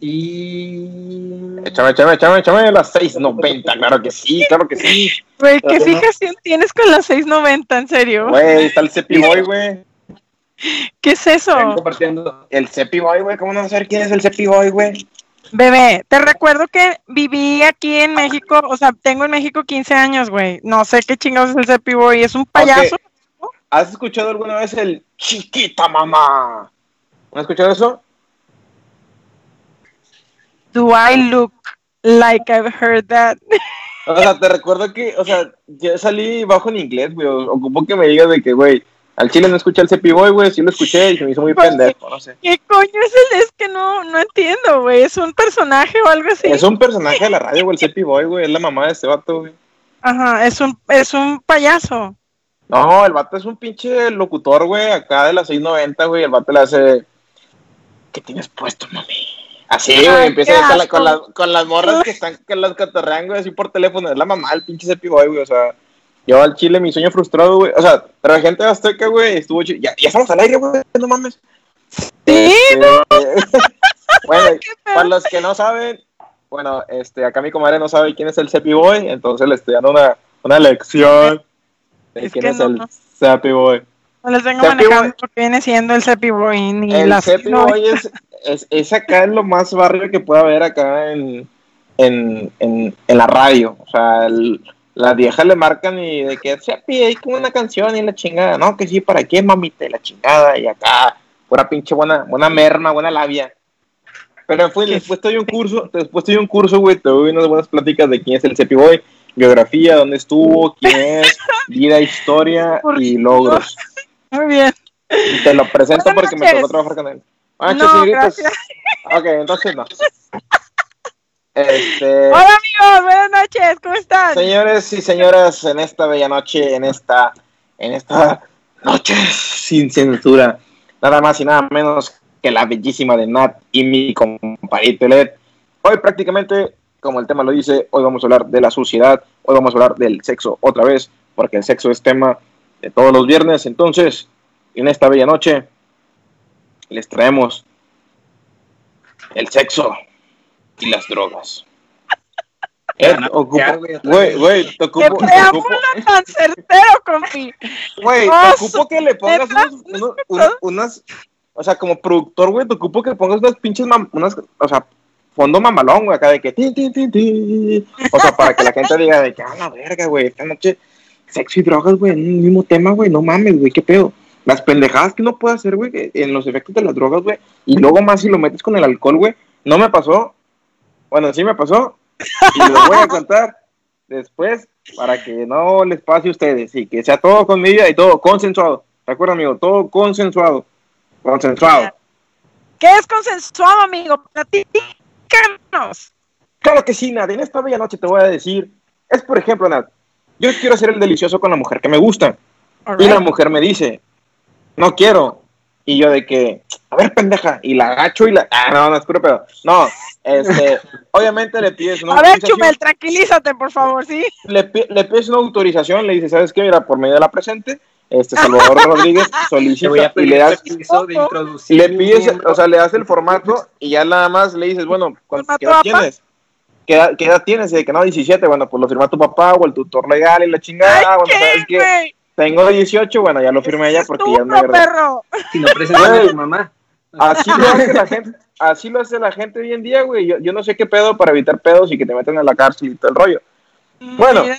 Y. Échame, échame, échame, échame las 6.90, claro que sí, claro que sí. Güey, ¿qué fijación tienes con las 6.90? ¿En serio? Güey, está el Cepi Boy, güey. ¿Qué es eso? Compartiendo. El Cepi Boy, güey, ¿cómo no saber quién es el Cepi Boy, güey? Bebé, te recuerdo que viví aquí en México, o sea, tengo en México 15 años, güey. No sé qué chingados es el Cepi Boy, es un payaso. ¿Has escuchado alguna vez el Chiquita Mamá? ¿No has escuchado eso? Do I look like I've heard that? O sea, te recuerdo que, o sea, yo salí bajo en inglés, güey. Ocupo que me digas de que, güey, al chile no escuché el Cepi Boy, güey. Sí lo escuché y se me hizo muy Pues, pendejo, no sé. ¿Qué coño es el? Es que no, no entiendo, güey. ¿Es un personaje o algo así? Es un personaje de la radio, güey, el Cepi Boy, güey. Es la mamá de este vato, güey. Ajá, es un, es un payaso. No, el vato es un pinche locutor, güey, acá de las 690, güey. El vato le hace. ¿Qué tienes puesto, mami? Así, güey, empieza con, la- con, la- con las morras que están que las catarrean, güey, así por teléfono. Es la mamá del pinche Cepi Boy, güey, o sea. Yo al chile, mi sueño frustrado, güey. O sea, pero la gente de Azteca, güey, estuvo chido. Ya, ya estamos al aire, güey, no mames. Sí, Este, bueno, para los que no saben, bueno, este, acá mi comadre no sabe quién es el Cepi Boy, entonces le estoy dando una, una lección de Es quién es no. el Cepi Boy. no les vengo manejando Boy. lo que viene siendo el Cepi Boy ni El no, Boy es, es, es acá en lo más barrio que puede haber acá en, en, en, en la radio. O sea, el- las viejas le marcan y de que Cepi, hay como una canción y la chingada. No, que sí, ¿para qué, mamita? Y la chingada. Y acá, pura pinche buena, buena merma, buena labia. Pero Qué después doy un curso, después doy un curso, güey, te doy unas buenas pláticas de quién es el Cepi Boy, geografía, dónde estuvo, quién es, vida, historia y logros. Muy bien. Y te lo presento Buenas porque me tocó trabajar con él. Ah, No, señoritas. gracias. Ok, entonces no. Este, Hola amigos, buenas noches, ¿cómo están? señores y señoras, en esta bella noche, en esta, en esta noche sin censura, nada más y nada menos que la bellísima de Nat y mi compadrito Led. Hoy prácticamente, como el tema lo dice, hoy vamos a hablar de la suciedad, hoy vamos a hablar del sexo otra vez, porque el sexo es tema de todos los viernes. Entonces, en esta bella noche, les traemos el sexo y las drogas. Ed, Ya, ocupo- ya, güey, Güey, te ¡Qué ocupo, te tan certero, compi! güey, te ocupo que le pongas unos, unos- unas, unas- o sea, como productor, güey, te ocupo que pongas unas pinches, mam- unas, o sea, fondo mamalón, güey, acá de que, tin, tin, tin, tin. o sea, para que la gente diga de que, a la verga, güey, esta noche, sexo y drogas, güey, en un mismo tema, güey, no mames, güey, qué pedo. Las pendejadas que uno puede hacer, güey, en los efectos de las drogas, güey, y luego más si lo metes con el alcohol, güey, no me pasó, bueno, sí me pasó, y lo voy a contar después para que no les pase a ustedes y que sea todo con medida y todo consensuado. Recuerda, amigo, todo consensuado. Consensuado. ¿Qué es consensuado, amigo? Platícanos. Claro que sí, Nat. En esta bella noche te voy a decir, es por ejemplo, Nat, yo quiero hacer el delicioso con la mujer que me gusta. Y la mujer me dice, no quiero. Y yo de que, a ver, pendeja, y la agacho y la... Ah, no, no, es puro pedo. No, este, obviamente le pides una A ver. Chumel, tranquilízate, por favor, ¿sí? le, le pides una autorización, le dices, ¿sabes qué? Mira, por medio de la presente, este Salvador Rodríguez Te voy a solicita y le das, de le pides, o sea, le das el formato y ya nada más le dices, bueno, ¿cuál- ¿Formato ¿qué edad tienes? ¿Qué edad, qué edad tienes? Y de que no, 17, bueno, pues lo firma tu papá o el tutor legal y la chingada, Ay, bueno, ¿sabes ¿qué, qué? güey? Tengo 18, bueno, ya lo firmé ella porque ya edad. perro. Si no presentas a tu mamá. Así lo hace la gente, así lo hace la gente hoy en día, güey. Yo, yo no sé qué pedo para evitar pedos y que te metan en la cárcel y todo el rollo. Bueno. Mira,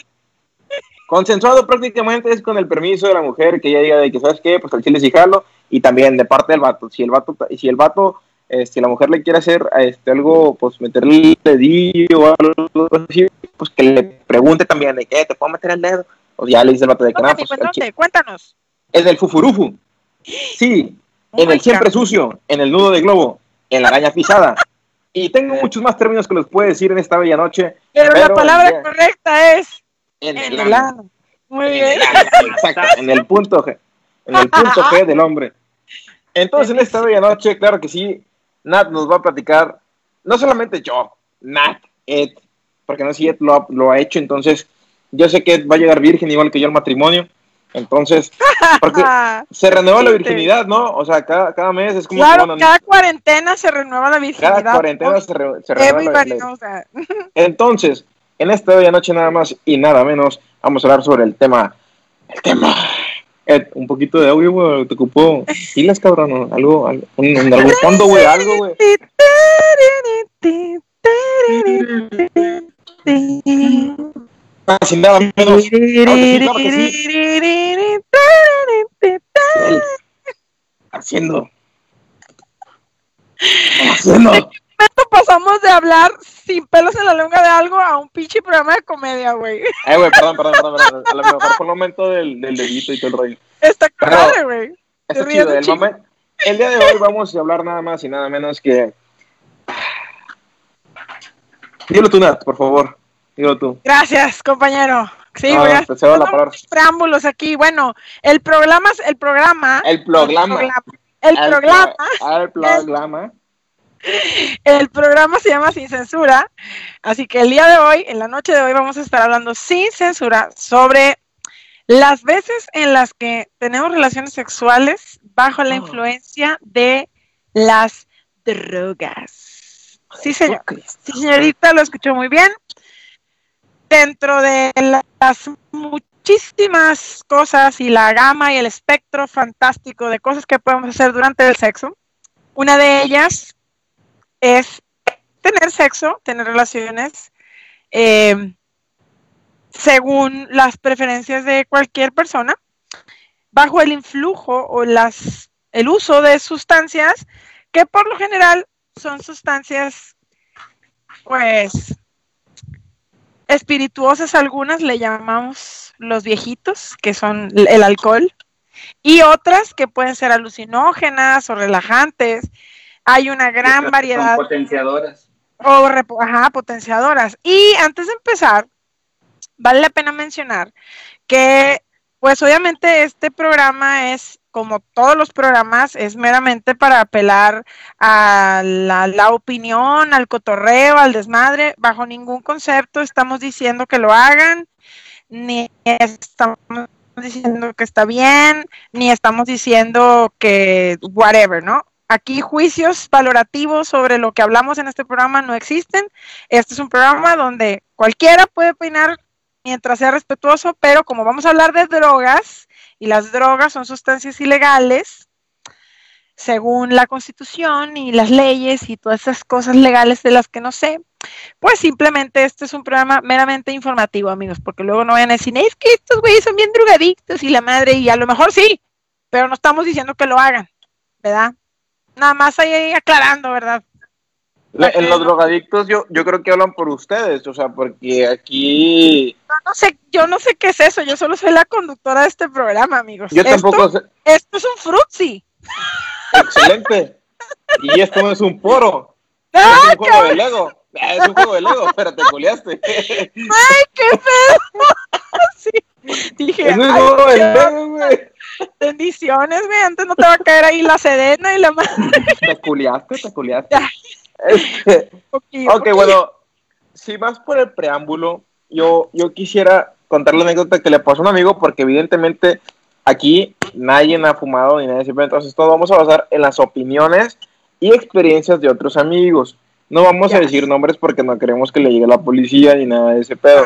Consensuado prácticamente es con el permiso de la mujer que ella diga de que, ¿sabes qué? Pues al chile sí jalo. Y también de parte del vato. Si el vato, si el vato, este, la mujer le quiere hacer este, algo, pues meterle el dedillo o algo así, pues que le pregunte también de que te puedo meter el dedo. O ya le dice el vato de que ¿Dónde, no, amigo? pues. Cuéntanos. En el fufurufu. Sí, Oh en el siempre God. sucio, en el nudo de globo, en la araña pisada. Y tengo muchos más términos que les puedo decir en esta bella noche. Pero, la palabra correcta es En, en el ano. Muy En bien. el exacto, en el punto G. En el punto G del hombre. Entonces, en esta bella noche, claro que sí, Nat nos va a platicar, no solamente yo, Nat, Ed, porque no sé si Ed lo ha, lo ha hecho, entonces yo sé que va a llegar virgen igual que yo al matrimonio. Entonces, porque se renueva la virginidad, ¿no? O sea, cada, cada mes es como... Claro, que, bueno, cada cuarentena se renueva la virginidad. cada cuarentena ¿no? se, re- se renueva la, that. Entonces, en esta bella noche nada más y nada menos, vamos a hablar sobre el tema... El tema... Ed, un poquito de audio, güey, te ocupó pilas, cabrón, algo, algo, un, algún fondo, güey, algo, güey. Ah, sin nada menos, claro haciendo... Haciendo... pasamos de hablar sin pelos en la lengua de algo a un pinche programa de comedia, güey. Eh, güey, perdón, perdón, perdón, perdón. A lo mejor fue el momento del, del dedito y todo el rollo. Está padre, güey. Está chido. El, el día de hoy vamos a hablar nada más y nada menos que. Dilo tú, Nat, por favor. Tú. Gracias, compañero. Sí, No, voy a te la preámbulos aquí. Bueno, el programa, el programa, El programa. el programa, pro- El programa. el programa se llama Sin Censura. Así que el día de hoy, en la noche de hoy, vamos a estar hablando sin censura sobre las veces en las que tenemos relaciones sexuales bajo la Oh. influencia de las drogas. Sí, señor. Sí, señorita, lo escuchó muy bien. Dentro de las muchísimas cosas y la gama y el espectro fantástico de cosas que podemos hacer durante el sexo, una de ellas es tener sexo, tener relaciones, eh, según las preferencias de cualquier persona, bajo el influjo o las, el uso de sustancias que por lo general son sustancias, pues, espirituosas algunas le llamamos los viejitos, que son el alcohol, y otras que pueden ser alucinógenas o relajantes. Hay una gran Son variedad potenciadoras. o ajá, potenciadoras. Y antes de empezar, vale la pena mencionar que, pues obviamente este programa es, como todos los programas, es meramente para apelar a la, opinión, al cotorreo, al desmadre. Bajo ningún concepto estamos diciendo que lo hagan, ni estamos diciendo que está bien, ni estamos diciendo que whatever, ¿no? Aquí juicios valorativos sobre lo que hablamos en este programa no existen. Este es un programa donde cualquiera puede opinar mientras sea respetuoso, pero como vamos a hablar de drogas y las drogas son sustancias ilegales, según la constitución y las leyes y todas esas cosas legales de las que no sé, pues simplemente este es un programa meramente informativo, amigos, porque luego no vayan a decir, es que estos güeyes son bien drogadictos y la madre, y a lo mejor sí, pero no estamos diciendo que lo hagan, ¿verdad? Nada más ahí aclarando, ¿verdad? La- en los drogadictos, yo, yo creo que hablan por ustedes, o sea, porque aquí. No, no sé, yo no sé qué es eso, yo solo soy la conductora de este programa, amigos. Yo Esto- tampoco sé. Esto es un frutzi. Excelente. Y esto no es un poro. ¡Ah, es un juego de Lego. Ah, Es un juego de Lego, pero te culiaste. ¡Ay, qué pedo! sí. Dije, Es un juego de Lego, güey. bendiciones, güey, antes no te va a caer ahí la sedena y la madre. Te culiaste, te culiaste. Ya. Este, Poquillo, ok, bueno, si vas por el preámbulo, yo, yo quisiera contar la anécdota que le pasó a un amigo, porque evidentemente aquí nadie ha fumado ni nadie siempre, entonces todo vamos a basar en las opiniones y experiencias de otros amigos. No vamos a decir nombres porque no queremos que le llegue la policía ni nada de ese pedo.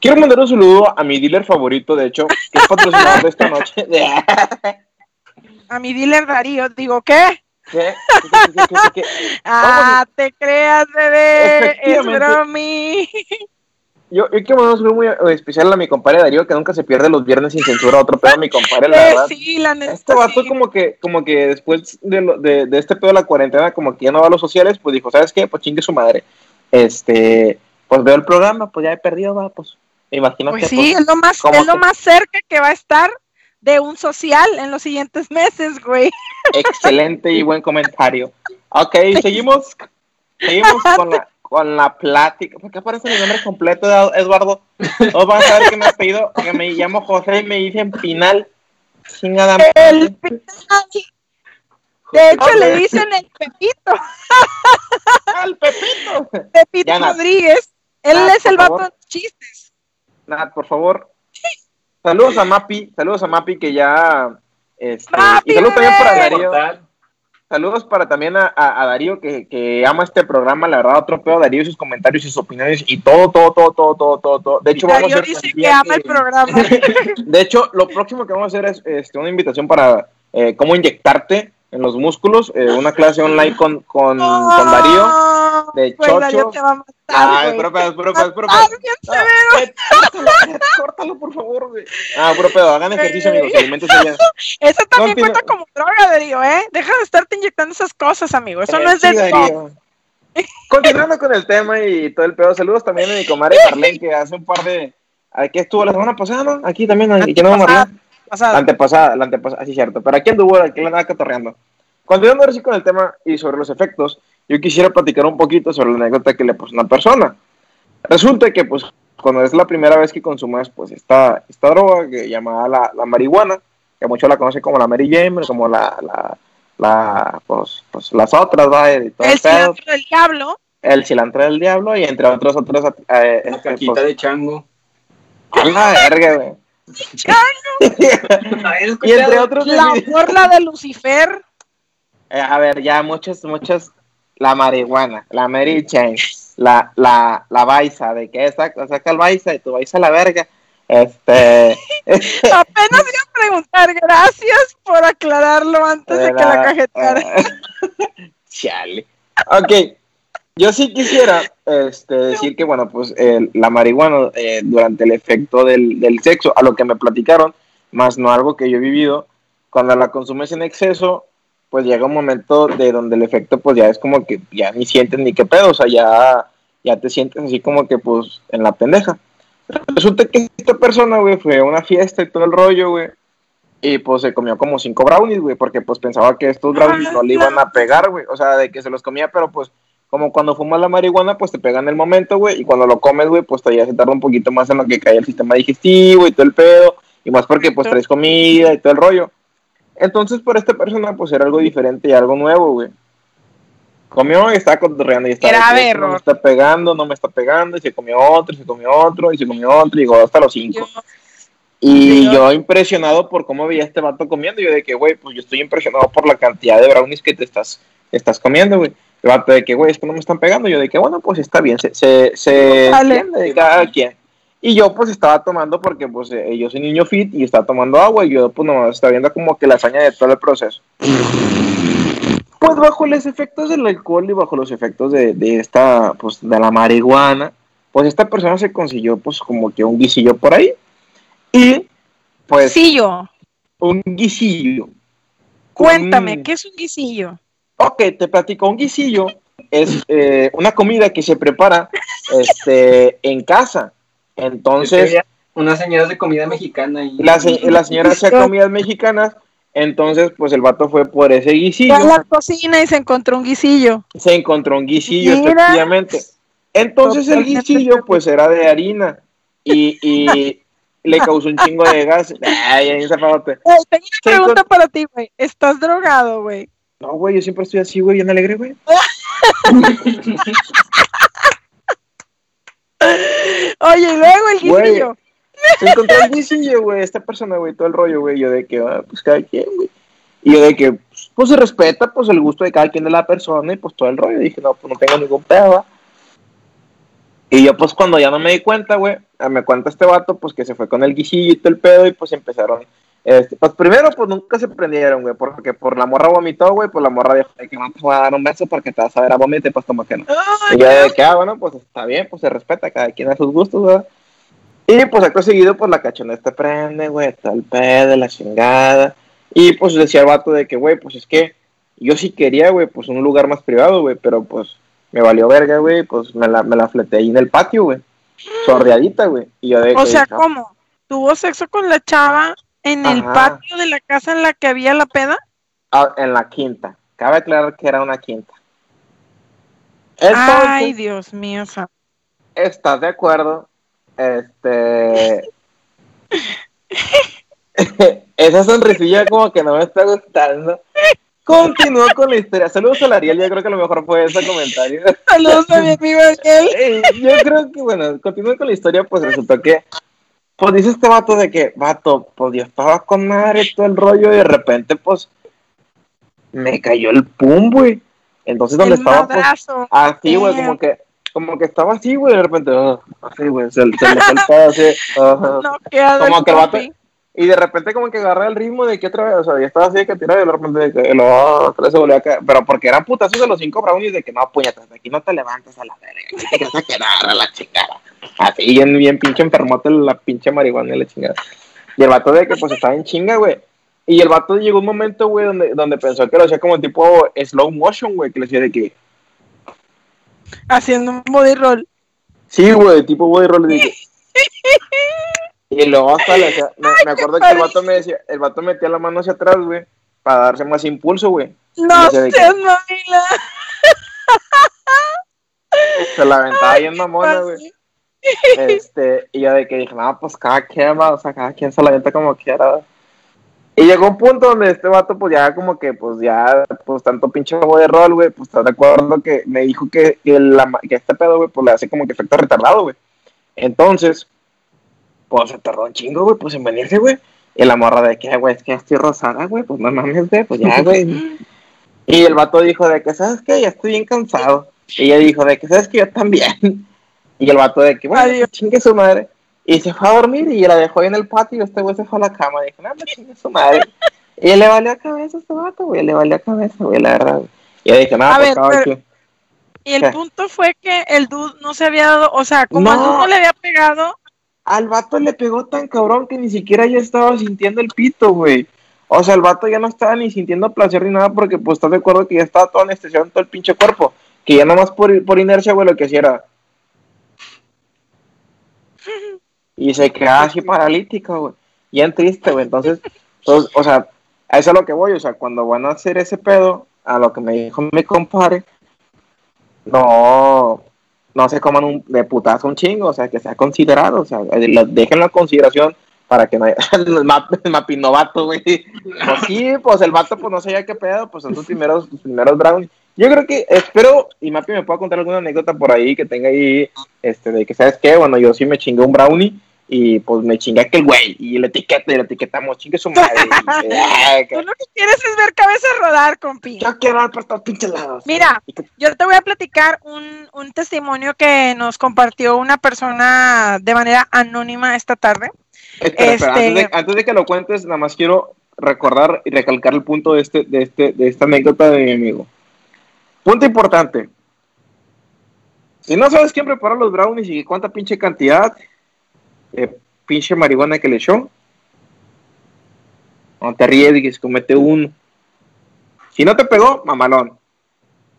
Quiero mandar un saludo a mi dealer favorito, de hecho, que es patrocinador de esta noche. A mi dealer Darío, digo, ¿qué? ¿Qué? ¿Qué, qué, qué, qué, qué? Ah, te creas, bebé, es bromi. Yo, yo quiero mandar un saludo muy eh, especial a mi compadre Darío, que nunca se pierde los viernes sin censura. Otro pedo a mi compadre, la Eh, verdad. sí, la neta, Este vato sí. como que, como que después de, lo- de, de este pedo de la cuarentena, como que ya no va a los sociales, pues dijo, ¿sabes qué? Pues chingue su madre. Este, pues veo el programa, pues ya he perdido, va, pues. Imagino Pues sí, pues, es lo más, ¿cómo es lo que? más cerca que va a estar de un social en los siguientes meses, güey. excelente y buen comentario. Ok, seguimos, seguimos con la, con la plática. ¿Por qué aparece mi nombre completo, Eduardo? Todos van a saber que me apellido, que me llamo José y me dicen Pinal. Chingada El madre. De hecho, le dicen el Pepito, ¡Al Pepito! Pepito. Rodríguez. Él Nat, es el vato de chistes. Nat, por favor. Saludos a Mapi, saludos a Mapi que ya. Este, ¡Mapi, y saludos también para! Darío. Saludos para también a, a- a Darío que, que ama este programa, la verdad, otro pedo, Darío y sus comentarios y sus opiniones y todo, todo, todo, todo, todo, todo, todo. De hecho, vamos a Darío hacer dice que ama el programa. De hecho, lo próximo que vamos a hacer es este, una invitación para eh, cómo inyectarte en los músculos, eh, una clase online con, con, con Darío. de Darío chocho. te va a matar, Ay, güey. puro pedo, puro pedo, puro pedo. bien No, severo. córtalo, por favor, güey. Ah, puro pedo, hagan ejercicio, amigos, alimentos ya. Eso también cuenta como droga, Darío, ¿eh? Deja de estarte inyectando esas cosas, amigo. Eso no es de sí, Darío. Continuando con el tema y todo el pedo, saludos también a mi comadre Marlene, que hace un par de. Aquí estuvo la semana pasada, ¿no? Aquí también, aquí no. Marlene. La antepasada, la antepasada, sí, cierto. Pero aquí anduvo, aquí la andaba catorreando. Continuando ahora sí con el tema y sobre los efectos, yo quisiera platicar un poquito sobre la anécdota que le a una persona. Resulta que, pues, cuando es la primera vez que consumes, pues, esta, esta droga que llamada la, la marihuana, que muchos la conocen como la Mary Jane, como la, la, la pues, pues, las otras, ¿va? El el pedo. cilantro del diablo. el cilantro del diablo y entre otros, otros, eh, La este, caquita pues, de chango. a la verga, güey. Y entre otros, La borla de Lucifer. Eh, a ver, ya muchas, muchas, la marihuana, la Mary Jane, la, la, la baisa, de que saca, saca el baisa y tu baisa la verga. Este, Apenas iba a preguntar. Gracias por aclararlo antes de que la cajetara. eh, Chale. Ok, yo sí quisiera este, decir que, bueno, pues eh, la marihuana eh, durante el efecto del, del sexo, a lo que me platicaron, más no algo que yo he vivido, cuando la consumes en exceso, pues llega un momento de donde el efecto, pues ya es como que ya ni sientes ni qué pedo, o sea, ya, ya te sientes así como que, pues, en la pendeja. Resulta que esta persona, güey, fue a una fiesta y todo el rollo, güey. Y pues se comió como cinco brownies, güey, porque pues pensaba que estos brownies no le iban a pegar, güey. O sea, de que se los comía, pero pues como cuando fumas la marihuana, pues te pega en el momento, güey. Y cuando lo comes, güey, pues todavía se tarda un poquito más en lo que cae el sistema digestivo y todo el pedo. Y más porque pues traes comida y todo el rollo. Entonces, por esta persona, pues era algo diferente y algo nuevo, güey. Comió y estaba cotorreando y estaba esto no me está pegando, no me está pegando, y se comió otro, y se comió otro, y se comió otro, y llegó hasta los cinco. Yo- Y Yo- yo impresionado por cómo veía este vato comiendo, yo de que, güey, pues yo estoy impresionado por la cantidad de brownies que te estás, estás comiendo, güey. El vato de que, güey, esto no me están pegando, yo de que, bueno, pues está bien, se, se, se entiende de cada quien. Y yo pues estaba tomando porque pues eh, yo soy niño fit y estaba tomando agua y yo pues nomás estaba viendo como que la hazaña de todo el proceso. Pues bajo los efectos del alcohol y bajo los efectos de, de esta, pues de la marihuana, pues esta persona se consiguió pues como que un guisillo por ahí. Y pues Guisillo. un guisillo. Cuéntame, Un- ¿qué es un guisillo? Ok, te platico. Un guisillo es eh, una comida que se prepara este, en casa. Entonces, Unas señoras de comida mexicana y la, se- la señora hacía comidas mexicanas. Entonces, pues el vato fue por ese guisillo. Fue a la cocina y se encontró un guisillo. Se encontró un guisillo, Mira. efectivamente. Entonces, el guisillo, pues era de harina. Y, y le causó un chingo de gas. Ay, ay, tengo una pregunta para ti, güey. ¿Estás drogado, güey? No, güey, yo siempre estoy así, güey, bien alegre, güey. Oye, y luego el guisillo. Se encontró el guisillo, güey, esta persona, güey, todo el rollo, güey. Yo de que, ah, pues cada quien, güey. Y yo de que, pues se respeta, pues el gusto de cada quien de la persona y pues todo el rollo. dije, no, pues no tengo ningún pedo. ¿va? Y yo, pues cuando ya no me di cuenta, güey, ah, me cuenta este vato, pues que se fue con el guisillo y todo el pedo y pues empezaron. Este, pues primero, pues nunca se prendieron, güey, porque por la morra vomitó, güey, pues la morra dijo de que no te voy a dar un beso porque te vas a ver a vomite, pues como que no. Ay, Y yo de que, ah, bueno, pues está bien, pues se respeta, cada quien a sus gustos, ¿verdad? Y pues acto seguido, pues la cachoneta te prende, güey, todo el pedo, la chingada. Y pues decía el vato de que, güey, pues es que yo sí quería, güey, pues un lugar más privado, güey, pero pues me valió verga, güey, pues me la, me la fleté ahí en el patio, güey, sordeadita, güey. Y yo de O que, sea, ah, ¿cómo? ¿Tuvo sexo con la chava en el patio de la casa en la que había la peda? ah, en la quinta. Cabe aclarar que era una quinta. Entonces, Ay, Dios mío. ¿Estás de acuerdo? Este. Esa sonrisilla como que no me está gustando. Continúo con la historia. Saludos a la Ariel, yo creo que lo mejor fue ese comentario. Saludos a mi amigo Ariel. Eh, yo creo que, bueno, continúo con la historia, pues resultó que pues dice este vato de que, vato, pues yo estaba con madre todo el rollo y de repente, pues, me cayó el pum, güey. Entonces, donde El estaba, pues, madrazo. así, güey, como que, como que estaba así, güey, de repente, ah, así, güey, se, se le pedo así. No Como que el vato-. Y de repente como que agarré el ritmo de que otra vez, o sea, ya estaba así de que tiraba y de repente de que lo otra vez se volvió a caer. Pero porque eran putazos de los cinco brownies de que no, puñetas, de aquí no te levantas a la verga, aquí te vas a quedar a la chingada. Así bien, bien pinche enfermote la pinche marihuana y la chingada. Y el vato de que pues estaba en chinga, güey. Y el vato llegó un momento, güey, donde, donde pensó que lo hacía como tipo slow motion, güey, que le decía de que, Haciendo un body roll. sí, güey, tipo body roll. Y luego hasta le hacía, me, me acuerdo que el vato me decía, el vato metía la mano hacia atrás, güey, para darse más impulso, güey. No que- seas mamila. Se la aventaba bien mamona, güey. Este, y yo de que dije, no, pues cada quien va, o sea, cada quien se la avienta como quiera. Y llegó un punto donde este vato, pues ya como que, pues ya, pues tanto pinche juego de rol, güey, pues estás de acuerdo que me dijo que, que, la, que este pedo, güey, pues le hace como que efecto retardado, güey. Entonces, pues se tardó un chingo, güey, pues en venirse, güey. Y la morra de que, güey, es que ya estoy rosada, güey, pues no mames, güey, pues ya, güey. Y el vato dijo de que, ¿sabes qué? Ya estoy bien cansado. Y ella dijo de que, ¿sabes qué? Yo también. Y el vato de que, bueno, chingue su madre. Y se fue a dormir y la dejó ahí en el patio y este güey se fue a la cama. Dijo, no, chingue su madre. Y le valió a cabeza a este vato, güey, le valió a cabeza, güey, la verdad. Y yo dije, no, A pues quien. Y el ¿Qué? punto fue que el dude no se había dado, o sea, como No. dude no le había pegado, Al vato le pegó tan cabrón que ni siquiera yo estaba sintiendo el pito, güey. O sea, el vato ya no estaba ni sintiendo placer ni nada porque, pues, estás de acuerdo que ya estaba todo anestesiado en todo el pinche cuerpo. Que ya nada más por, por inercia, güey, lo que hacía era... Y se quedaba así paralítico, güey. Bien triste, güey. Entonces, entonces, o sea, a eso es a lo que voy. O sea, cuando van a hacer ese pedo, a lo que me dijo mi compadre, no, no se coman un, de putazo un chingo, o sea, que sea considerado, o sea, eh, lo- déjenlo en consideración para que no haya el, map, el mapinovato, güey. Pues sí, pues el vato pues no sabía qué pedo, pues son sus primeros, sus primeros brownies. Yo creo que, espero, y Mapi me pueda contar alguna anécdota por ahí que tenga ahí, este, de que, ¿sabes qué? Bueno, yo sí me chingué un brownie, y pues me chingué aquel güey, y le etiqueta, y le etiquetamos, chingue su madre. y, ay, tú lo que quieres es ver cabeza rodar, compi. yo quiero dar por todos pinches lados. Mira, yo te voy a platicar un, un testimonio que nos compartió una persona de manera anónima esta tarde. Espera, espera, Este- antes, de, antes de que lo cuentes, nada más quiero recordar y recalcar el punto de, este, de, este, de esta anécdota de mi amigo. Punto importante. Si no sabes quién preparó los brownies y cuánta pinche cantidad de pinche marihuana que le echó, no te arriesgues, comete uno. Si no te pegó, mamalón.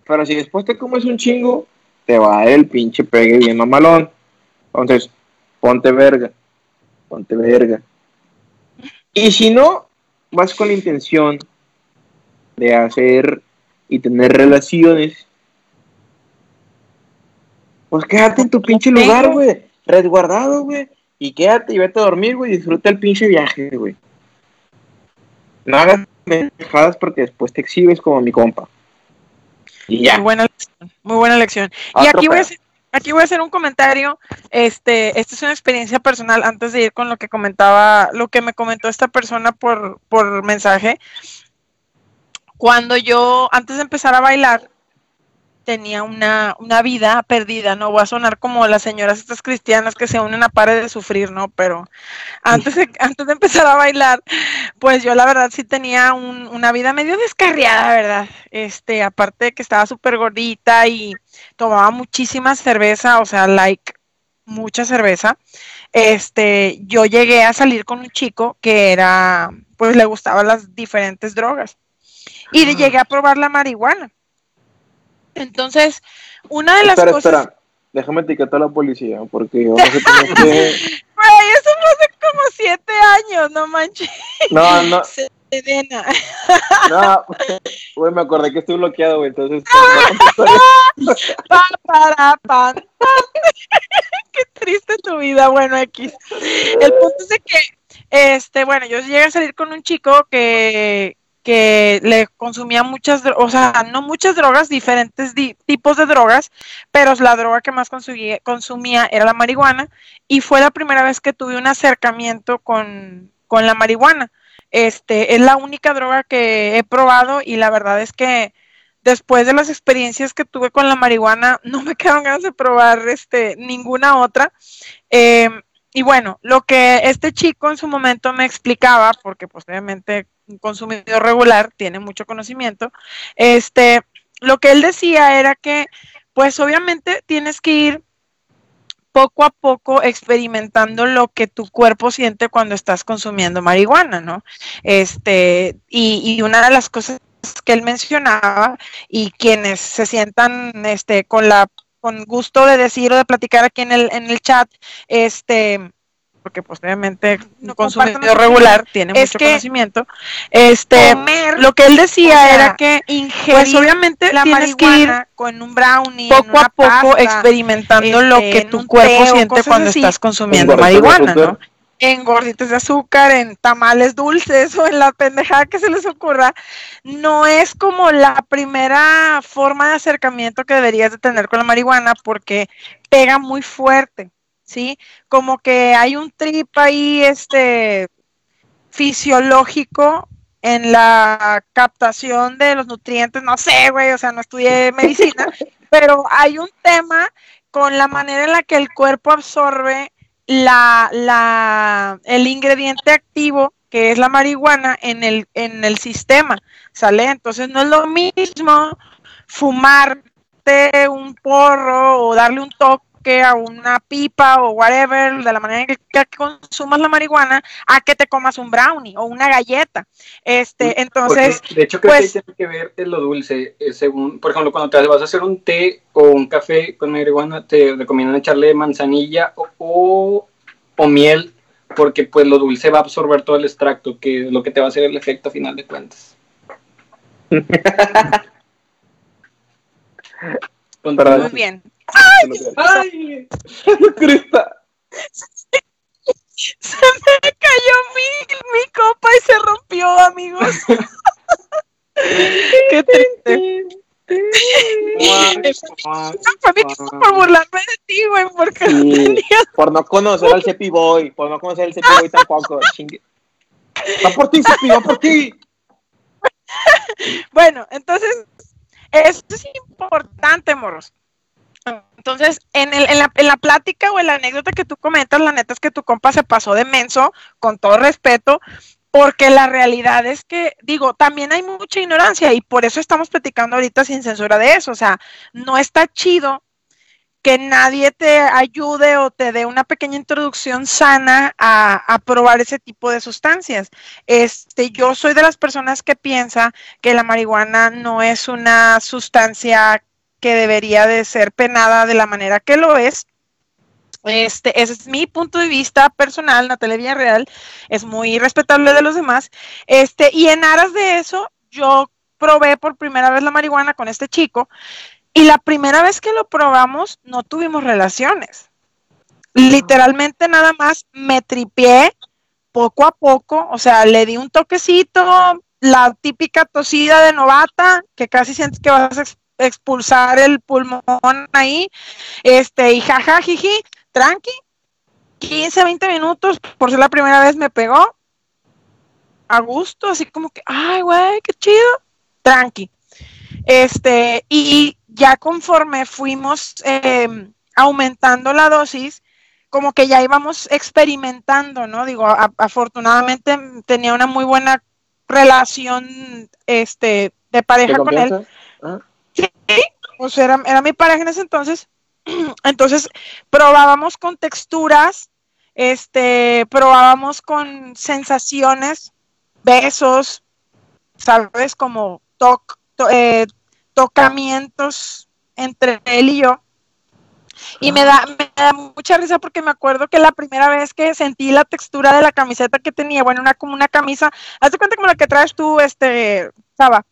Pero si después te comes un chingo, te va el pinche pegue bien mamalón. Entonces, ponte verga. Ponte verga. Y si no, vas con la intención de hacer y tener relaciones, pues quédate en tu pinche lugar, güey. Resguardado, güey. Y quédate y vete a dormir, güey. Disfruta el pinche viaje, güey. No hagas pendejadas porque después te exhibes como mi compa. Y ya. Muy buena lección. Muy buena lección. Y aquí voy, a hacer, aquí voy a hacer un comentario. Este, esta es una experiencia personal antes de ir con lo que comentaba, lo que me comentó esta persona por, por mensaje. Cuando yo, antes de empezar a bailar, tenía una, una vida perdida, no voy a sonar como las señoras estas cristianas que se unen a pare de sufrir, ¿no? Pero antes de, antes de empezar a bailar, pues yo la verdad sí tenía un- una vida medio descarriada, ¿verdad? Este, aparte de que estaba súper gordita y tomaba muchísima cerveza, o sea, like mucha cerveza. Este, yo llegué a salir con un chico que era, pues le gustaban las diferentes drogas. Y le llegué a probar la marihuana. Entonces, una de las espera, cosas. espera. Déjame etiquetar a la policía porque vamos a tener que... Güey, eso fue hace como siete años, no manches. No, no, Sedena. no. Güey, me acordé que estoy bloqueado, güey. Entonces, Pa, para, pan. Qué triste tu vida, bueno, X. El punto es de que, este, bueno, yo llegué a salir con un chico que, que le consumía muchas, o sea, no muchas drogas, diferentes tipos de drogas, pero la droga que más consumía, era la marihuana y fue la primera vez que tuve un acercamiento con, con la marihuana. Este, es la única droga que he probado y la verdad es que después de las experiencias que tuve con la marihuana, no me quedaron ganas de probar este, ninguna otra. Em, y bueno, lo que este chico en su momento me explicaba, porque posiblemente pues, un consumidor regular tiene mucho conocimiento, este, lo que él decía era que, pues obviamente tienes que ir poco a poco experimentando lo que tu cuerpo siente cuando estás consumiendo marihuana, ¿no? Este, y, y una de las cosas que él mencionaba y quienes se sientan este con la con gusto de decir o de platicar aquí en el en el chat este porque posteriormente pues, un consumidor regular tiene mucho conocimiento. Este lo que él decía era que pues obviamente la tienes que ir con un brownie poco a poco experimentando lo este, que tu cuerpo siente cuando estás consumiendo marihuana no en gorditos de azúcar, en tamales dulces o en la pendejada que se les ocurra, no es como la primera forma de acercamiento que deberías de tener con la marihuana porque pega muy fuerte, ¿sí? Como que hay un trip ahí, este, fisiológico en la captación de los nutrientes, no sé, güey, o sea, no estudié medicina, pero hay un tema con la manera en la que el cuerpo absorbe la, la, el ingrediente activo que es la marihuana en el, en el sistema, ¿sale? Entonces no es lo mismo fumarte un porro o darle un toque a una pipa o whatever, de la manera en que, consumas la marihuana, a que te comas un brownie o una galleta. Este, entonces. de hecho, creo pues, que tiene que ver en lo dulce. Eh, según, por ejemplo, cuando te vas a hacer un té o un café con marihuana, te recomiendan echarle manzanilla o, o, miel, porque pues lo dulce va a absorber todo el extracto, que es lo que te va a hacer el efecto final de cuentas. Muy bien. ¡Ay! Crista. Se me cayó mi, mi copa y se rompió, amigos. Qué triste. por burlarme de ti, güey, porque no tenía... Por no conocer al Cepi Boy, por no conocer al Cepi Boy tampoco. Va por ti, Cepi, va por ti. Bueno, entonces, esto es importante, moros. Entonces, en, el, en, la, en, la, plática o en la anécdota que tú comentas, la neta es que tu compa se pasó de menso, con todo respeto, porque la realidad es que, digo, también hay mucha ignorancia y por eso estamos platicando ahorita sin censura de eso. O sea, no está chido que nadie te ayude o te dé una pequeña introducción sana a, a, probar ese tipo de sustancias. Este, yo soy de las personas que piensa que la marihuana no es una sustancia que debería de ser penada de la manera que lo es. Este, ese es mi punto de vista personal, Natalia Villarreal, es muy respetable de los demás. Este, y en aras de eso, yo probé por primera vez la marihuana con este chico y la primera vez que lo probamos no tuvimos relaciones. Literalmente nada más me tripié poco a poco, o sea, le di un toquecito, la típica tosida de novata, que casi sientes que vas a expulsar el pulmón ahí, este, y jaja, jiji, tranqui, 15, 20 minutos, por ser la primera vez me pegó, a gusto, así como que, ay, güey, qué chido, tranqui. Este, y ya conforme fuimos em, aumentando la dosis, como que ya íbamos experimentando, ¿no? Digo, afortunadamente tenía una muy buena relación, este, de pareja con él. ¿Ah? Sea, era, era mi pareja en ese entonces. Entonces, probábamos con texturas, este, probábamos con sensaciones, besos, sabes, como eh, tocamientos entre él y yo. Y me da, me da mucha risa porque me acuerdo que la primera vez que sentí la textura de la camiseta que tenía, bueno, una como una camisa, haz de cuenta como la que traes tú, este, Saba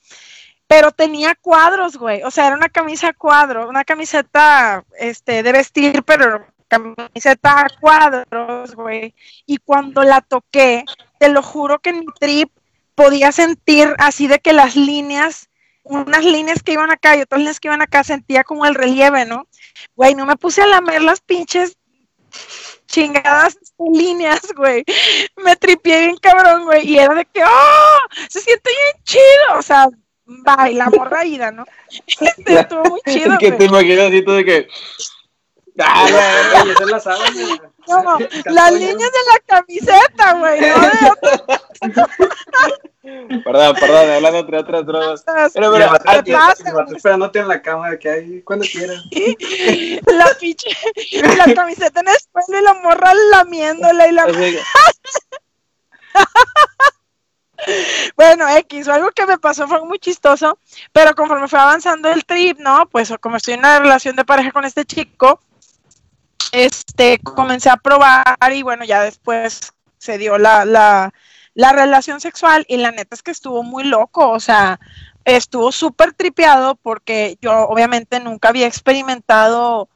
pero tenía cuadros, güey. O sea, era una camisa cuadro, una camiseta este, de vestir, pero camiseta cuadros, güey. Y cuando la toqué, te lo juro que mi trip podía sentir así de que las líneas, unas líneas que iban acá y otras líneas que iban acá, sentía como el relieve, ¿no? Güey, no me puse a lamer las pinches chingadas líneas, güey. Me tripié bien cabrón, güey. Y era de que, ¡oh! Se siente bien chido. O sea, va, y la morra ida, ¿no? Este, estuvo muy chido, que te güey. imaginas así todo de que. Ah, la verga, y esa es la sábana. No, las líneas de la camiseta, güey, no de Perdón, perdón, hablando entre otras drogas. Pero, pero, ¿qué pasa, güey? esperándote en la cama que hay cuando quieras. La pinche, la camiseta en el suelo y la morra lamiéndola y la... Bueno, X, o algo que me pasó fue muy chistoso, pero conforme fue avanzando el trip, ¿no? Pues como estoy en una relación de pareja con este chico, este, comencé a probar y bueno, ya después se dio la, la, la relación sexual y la neta es que estuvo muy loco, o sea, estuvo súper tripeado porque yo obviamente nunca había experimentado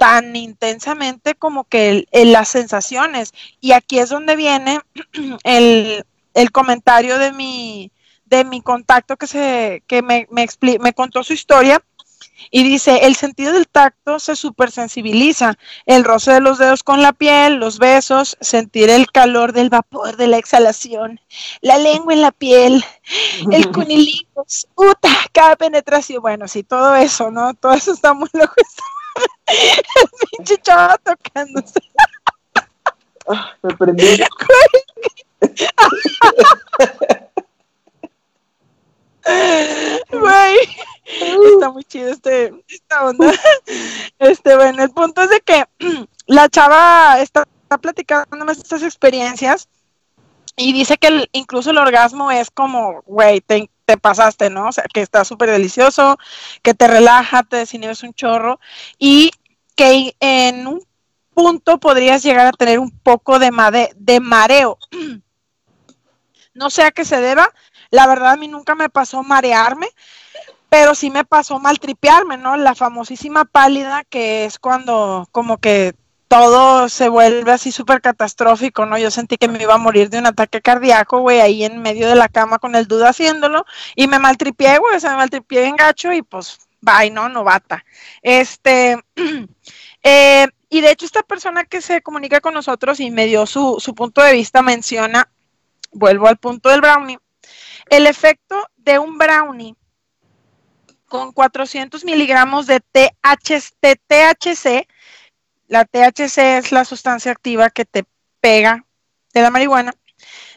tan intensamente como que las sensaciones. Y aquí es donde viene el, el comentario de mi, de mi contacto que, se, que me, me, expli- me contó su historia. Y dice, el sentido del tacto se supersensibiliza, el roce de los dedos con la piel, los besos, sentir el calor del vapor de la exhalación, la lengua en la piel, el cunilingus, puta, cada penetración, bueno, sí, todo eso, ¿no? Todo eso está muy loco. El pinche chava tocándose. Me prendí. Güey, está muy chido este, esta onda. Este, bueno, el punto es de que la chava está, está platicándome estas experiencias y dice que incluso el orgasmo es como, güey, te, te pasaste, ¿no? O sea, que está súper delicioso, que te relaja, te desinhibes un chorro y que en un punto podrías llegar a tener un poco de mareo. No sé a qué se deba, la verdad a mí nunca me pasó marearme, pero sí me pasó maltripearme, ¿no? La famosísima pálida que es cuando como que todo se vuelve así súper catastrófico, ¿no? Yo sentí que me iba a morir de un ataque cardíaco, güey, ahí en medio de la cama con el duda haciéndolo y me maltripié, güey, o sea, me maltripié bien gacho y pues, bye, ¿no? Novata. Este, eh, y de hecho esta persona que se comunica con nosotros y me dio su, su punto de vista menciona, vuelvo al punto del brownie, el efecto de un brownie con 400 miligramos de TH, de THC, la THC es la sustancia activa que te pega de la marihuana,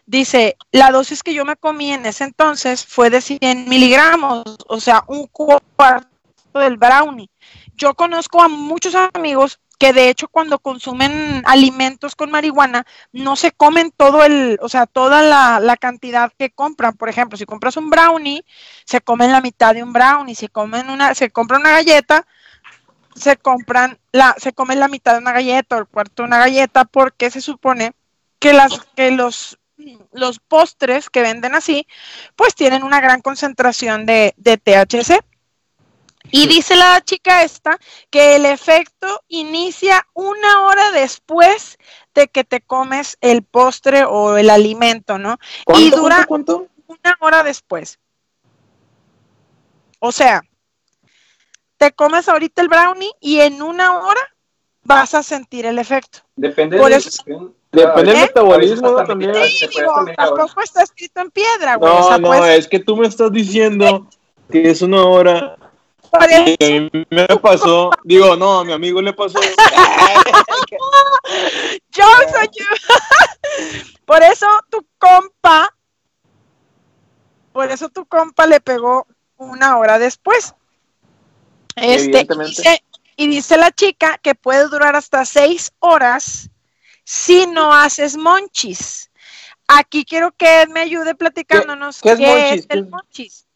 dice, la dosis que yo me comí en ese entonces fue de 100 miligramos, o sea, un cuarto del brownie. Yo conozco a muchos amigos que de hecho cuando consumen alimentos con marihuana no se comen todo el, o sea, toda la, la cantidad que compran. Por ejemplo, si compras un brownie, se comen la mitad de un brownie. Si comen una, se compra una galleta, se compran la, se comen la mitad de una galleta o el cuarto de una galleta, porque se supone que las, que los, los postres que venden así, pues tienen una gran concentración de, de THC. Y dice la chica esta que el efecto inicia una hora después de que te comes el postre o el alimento, ¿no? Y ¿Cuánto, dura cuánto, cuánto? una hora después. O sea, te comes ahorita el brownie y en una hora vas a sentir el efecto. Depende Por eso-. Depende del ¿Eh? metabolismo ¿no? Hasta también. Sí, digo, tampoco está escrito en piedra, güey. o No, sea, no, pues, es que tú me estás diciendo que es una hora. A mí me pasó. Digo, no, a mi amigo le pasó. yo soy yo. Por eso tu compa, por eso tu compa le pegó una hora después. Este, y dice, y dice la chica que puede durar hasta seis horas si no haces monchis. Aquí quiero que Ed me ayude platicándonos qué es qué monchis? es el ¿Qué- monchis. Tin, tin, tin, tin, tirirí. Tin,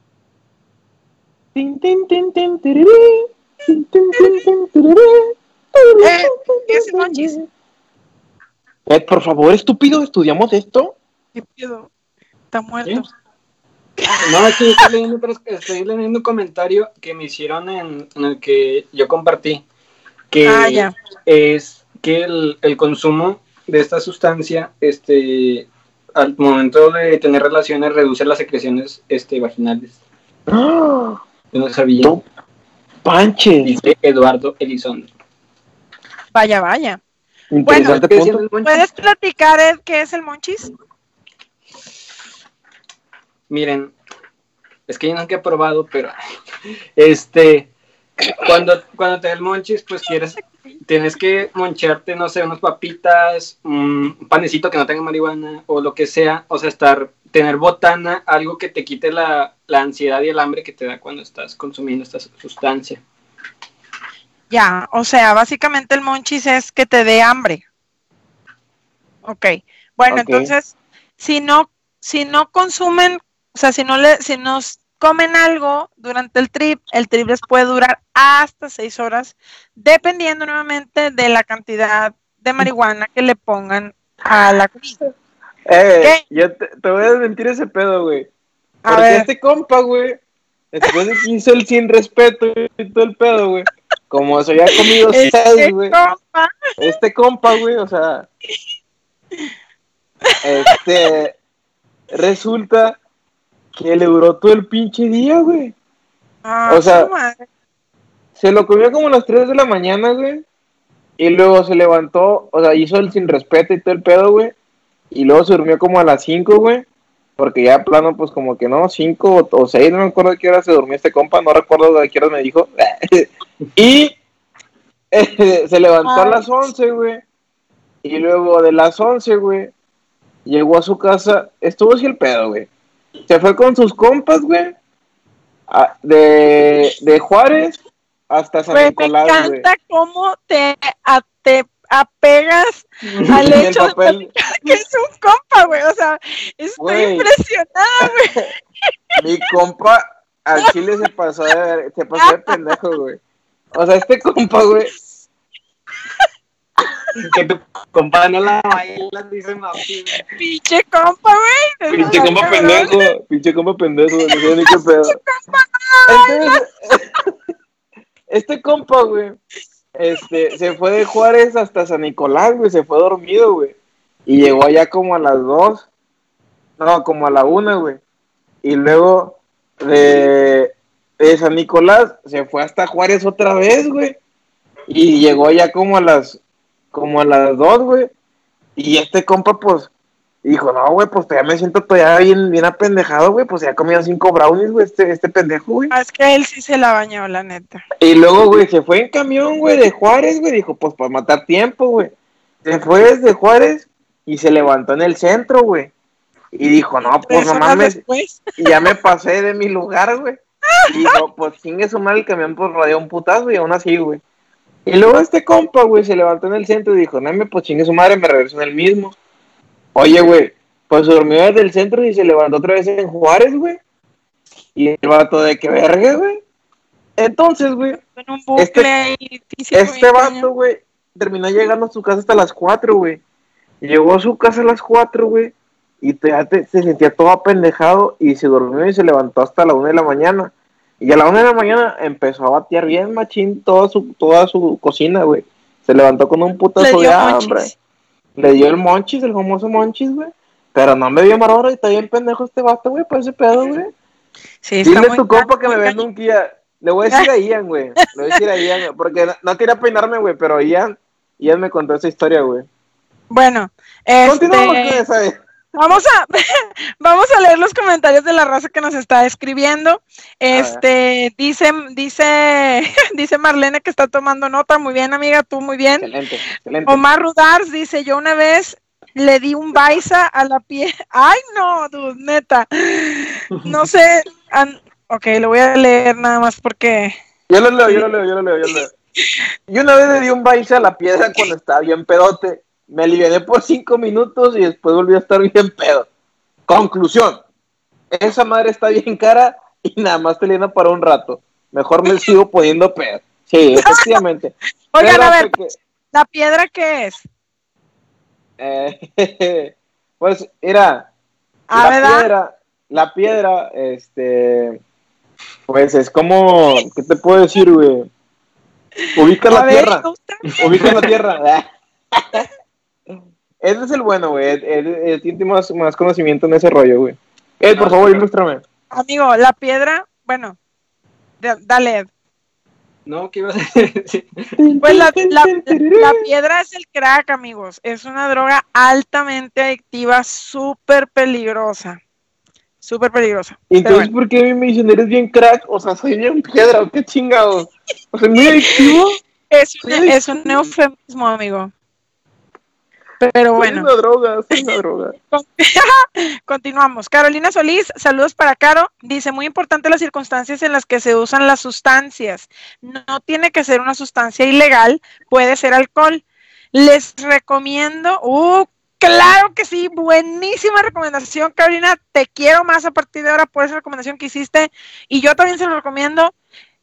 tin, tin, tin, tirirí. Eh, ¿qué es monchis? Eh, por favor, estúpido, estudiamos esto. ¿Qué pedo? Está muerto. No, aquí estoy leyendo, pero estoy leyendo un comentario que me hicieron en, en el que yo compartí, que Ah, ya. es que el, el consumo de esta sustancia este, al momento de tener relaciones reduce las secreciones este, vaginales. ¡Ah! Yo no sabía. No Panches. Dice Eduardo Elizondo. Vaya, vaya. Interesante ¿Qué punto. decías, Monchis? ¿Puedes platicar, Ed, qué es el monchis? Miren, es que yo nunca he probado, pero este, cuando, cuando te da el monchis, pues quieres, tienes que moncharte, no sé, unas papitas, un panecito que no tenga marihuana o lo que sea, o sea, estar, tener botana, algo que te quite la, la ansiedad y el hambre que te da cuando estás consumiendo esta sustancia. Ya, o sea, básicamente el monchis es que te dé hambre. Ok. Bueno, entonces, si no, si no consumen, o sea, si no le, si nos comen algo durante el trip, el trip les puede durar hasta seis horas, dependiendo nuevamente de la cantidad de marihuana que le pongan a la comida. Eh, yo te, te voy a desmentir ese pedo, güey. A Porque ver, este compa, güey, después de que hizo el sin respeto y todo el pedo, güey, como se había comido este seis, güey, compa, este compa, güey, o sea, este, resulta que le duró todo el pinche día, güey. ah, o sea, madre. Se lo comió como a las 3 de la mañana, güey. Y luego se levantó, o sea, hizo el sin respeto y todo el pedo, güey. Y luego se durmió como a las 5, güey. Porque ya plano, pues como que no, 5 o 6, no me acuerdo de qué hora se durmió este compa, no recuerdo de qué hora me dijo. y eh, se levantó a las 11, güey. Y luego de las 11, güey, llegó a su casa, estuvo así el pedo, güey. Se fue con sus compas, güey. De, de Juárez hasta San Güey, me Nicolás, güey. encanta cómo te, a- te apegas al hecho de que es un compa, güey. O sea, estoy Güey. impresionada, güey. mi compa al chile se pasó de, se pasó de pendejo, güey. O sea, este compa, güey, Que tu compa no la bailas, dice Mapi. Pinche compa, güey. pinche compa cabrón. pendejo, pinche compa pendejo, no sé ni qué pedo. Entonces, este compa, güey, este, se fue de Juárez hasta San Nicolás, güey, se fue dormido, güey. Y llegó allá como a las dos, no, como a la una, güey. Y luego de, de San Nicolás se fue hasta Juárez otra vez, güey. Y llegó allá como a las, como a las dos, güey. Y este compa, pues, dijo, no, güey, pues todavía me siento todavía bien, bien apendejado, güey. Pues ya comido cinco brownies, güey, este, este pendejo, güey. Ah, Es que él sí se la bañó, la neta. Y luego, güey, se fue en camión, güey, de Juárez, güey. Dijo, pues para matar tiempo, güey. Se fue desde Juárez y se levantó en el centro, güey. Y dijo, no, pues no mames, y ya me pasé de mi lugar, güey. Y dijo, pues chingue su madre el camión, pues rodeó un putazo y aún así, güey. Y luego este compa, güey, se levantó en el centro y dijo, no, me, pues chingue su madre, me regreso en el mismo. Oye, güey, pues se durmió desde el centro y se levantó otra vez en Juárez, güey. Y el vato de que verga, güey. Entonces, güey, Este- este vato, güey, terminó llegando a su casa hasta las 4, güey. Llegó a su casa a las 4, güey, y te- se sentía todo apendejado y se durmió y se levantó hasta la 1 de la mañana. Y a la 1 de la mañana empezó a batear bien machín toda su, toda su cocina, güey. Se levantó con un putazo de hambre. monchis. Le dio el monchis, el famoso monchis, güey. Pero no me dio marora y está bien pendejo este vato, güey, por ese pedo, güey. Sí, está Dile a tu compa que me venda un Kia. Le voy a decir a Ian, güey. Le voy a decir a Ian, güey, porque no, no quería peinarme, güey, pero Ian, Ian me contó esa historia, güey. Bueno, Continuamos este, con esa, güey. Vamos a, vamos a leer los comentarios de la raza que nos está escribiendo. Este, dice, dice, dice Marlene que está tomando nota. Muy bien, amiga, tú muy bien. Excelente, excelente. Omar Rudars dice, yo una vez le di un baisa a la piel. Ay, no, dude, neta. No sé. an- ok, lo voy a leer nada más porque... Yo lo leo, yo lo leo, yo lo leo, yo lo leo. Y una vez le di un baile a la piedra cuando estaba bien pedote. Me aliviané por cinco minutos y después volví a estar bien pedo. Conclusión. Esa madre está bien cara y nada más te llena para un rato. Mejor me sigo poniendo pedo. Sí, efectivamente. Oigan, Pero a ver, ¿la piedra qué es? Eh, pues, era Ah, la ¿verdad? piedra, la piedra, este, pues es como, ¿qué te puedo decir, güey? Ubica la ver, tierra, ubica la tierra. Ed es el bueno, güey. Ed, Ed- Ed tiene más, más conocimiento en ese rollo, güey. Ed, por favor, ilústrame. Amigo, la piedra, bueno, da- dale. Ed. No, ¿qué ibas a decir? Pues la, la- la piedra es el crack, amigos. Es una droga altamente adictiva, súper peligrosa. Súper peligrosa. Entonces, bueno, ¿por qué me dicen eres bien crack? O sea, soy bien piedra, ¿o qué chingados? O sea, muy adictivo. es, un, es un eufemismo, amigo. Pero Soy bueno. una droga, soy una droga. Continuamos. Carolina Solís, saludos para Caro. Dice, muy importante las circunstancias en las que se usan las sustancias. No tiene que ser una sustancia ilegal, puede ser alcohol. Les recomiendo, uh, claro que sí, buenísima recomendación, Carolina. Te quiero más a partir de ahora por esa recomendación que hiciste. Y yo también se lo recomiendo.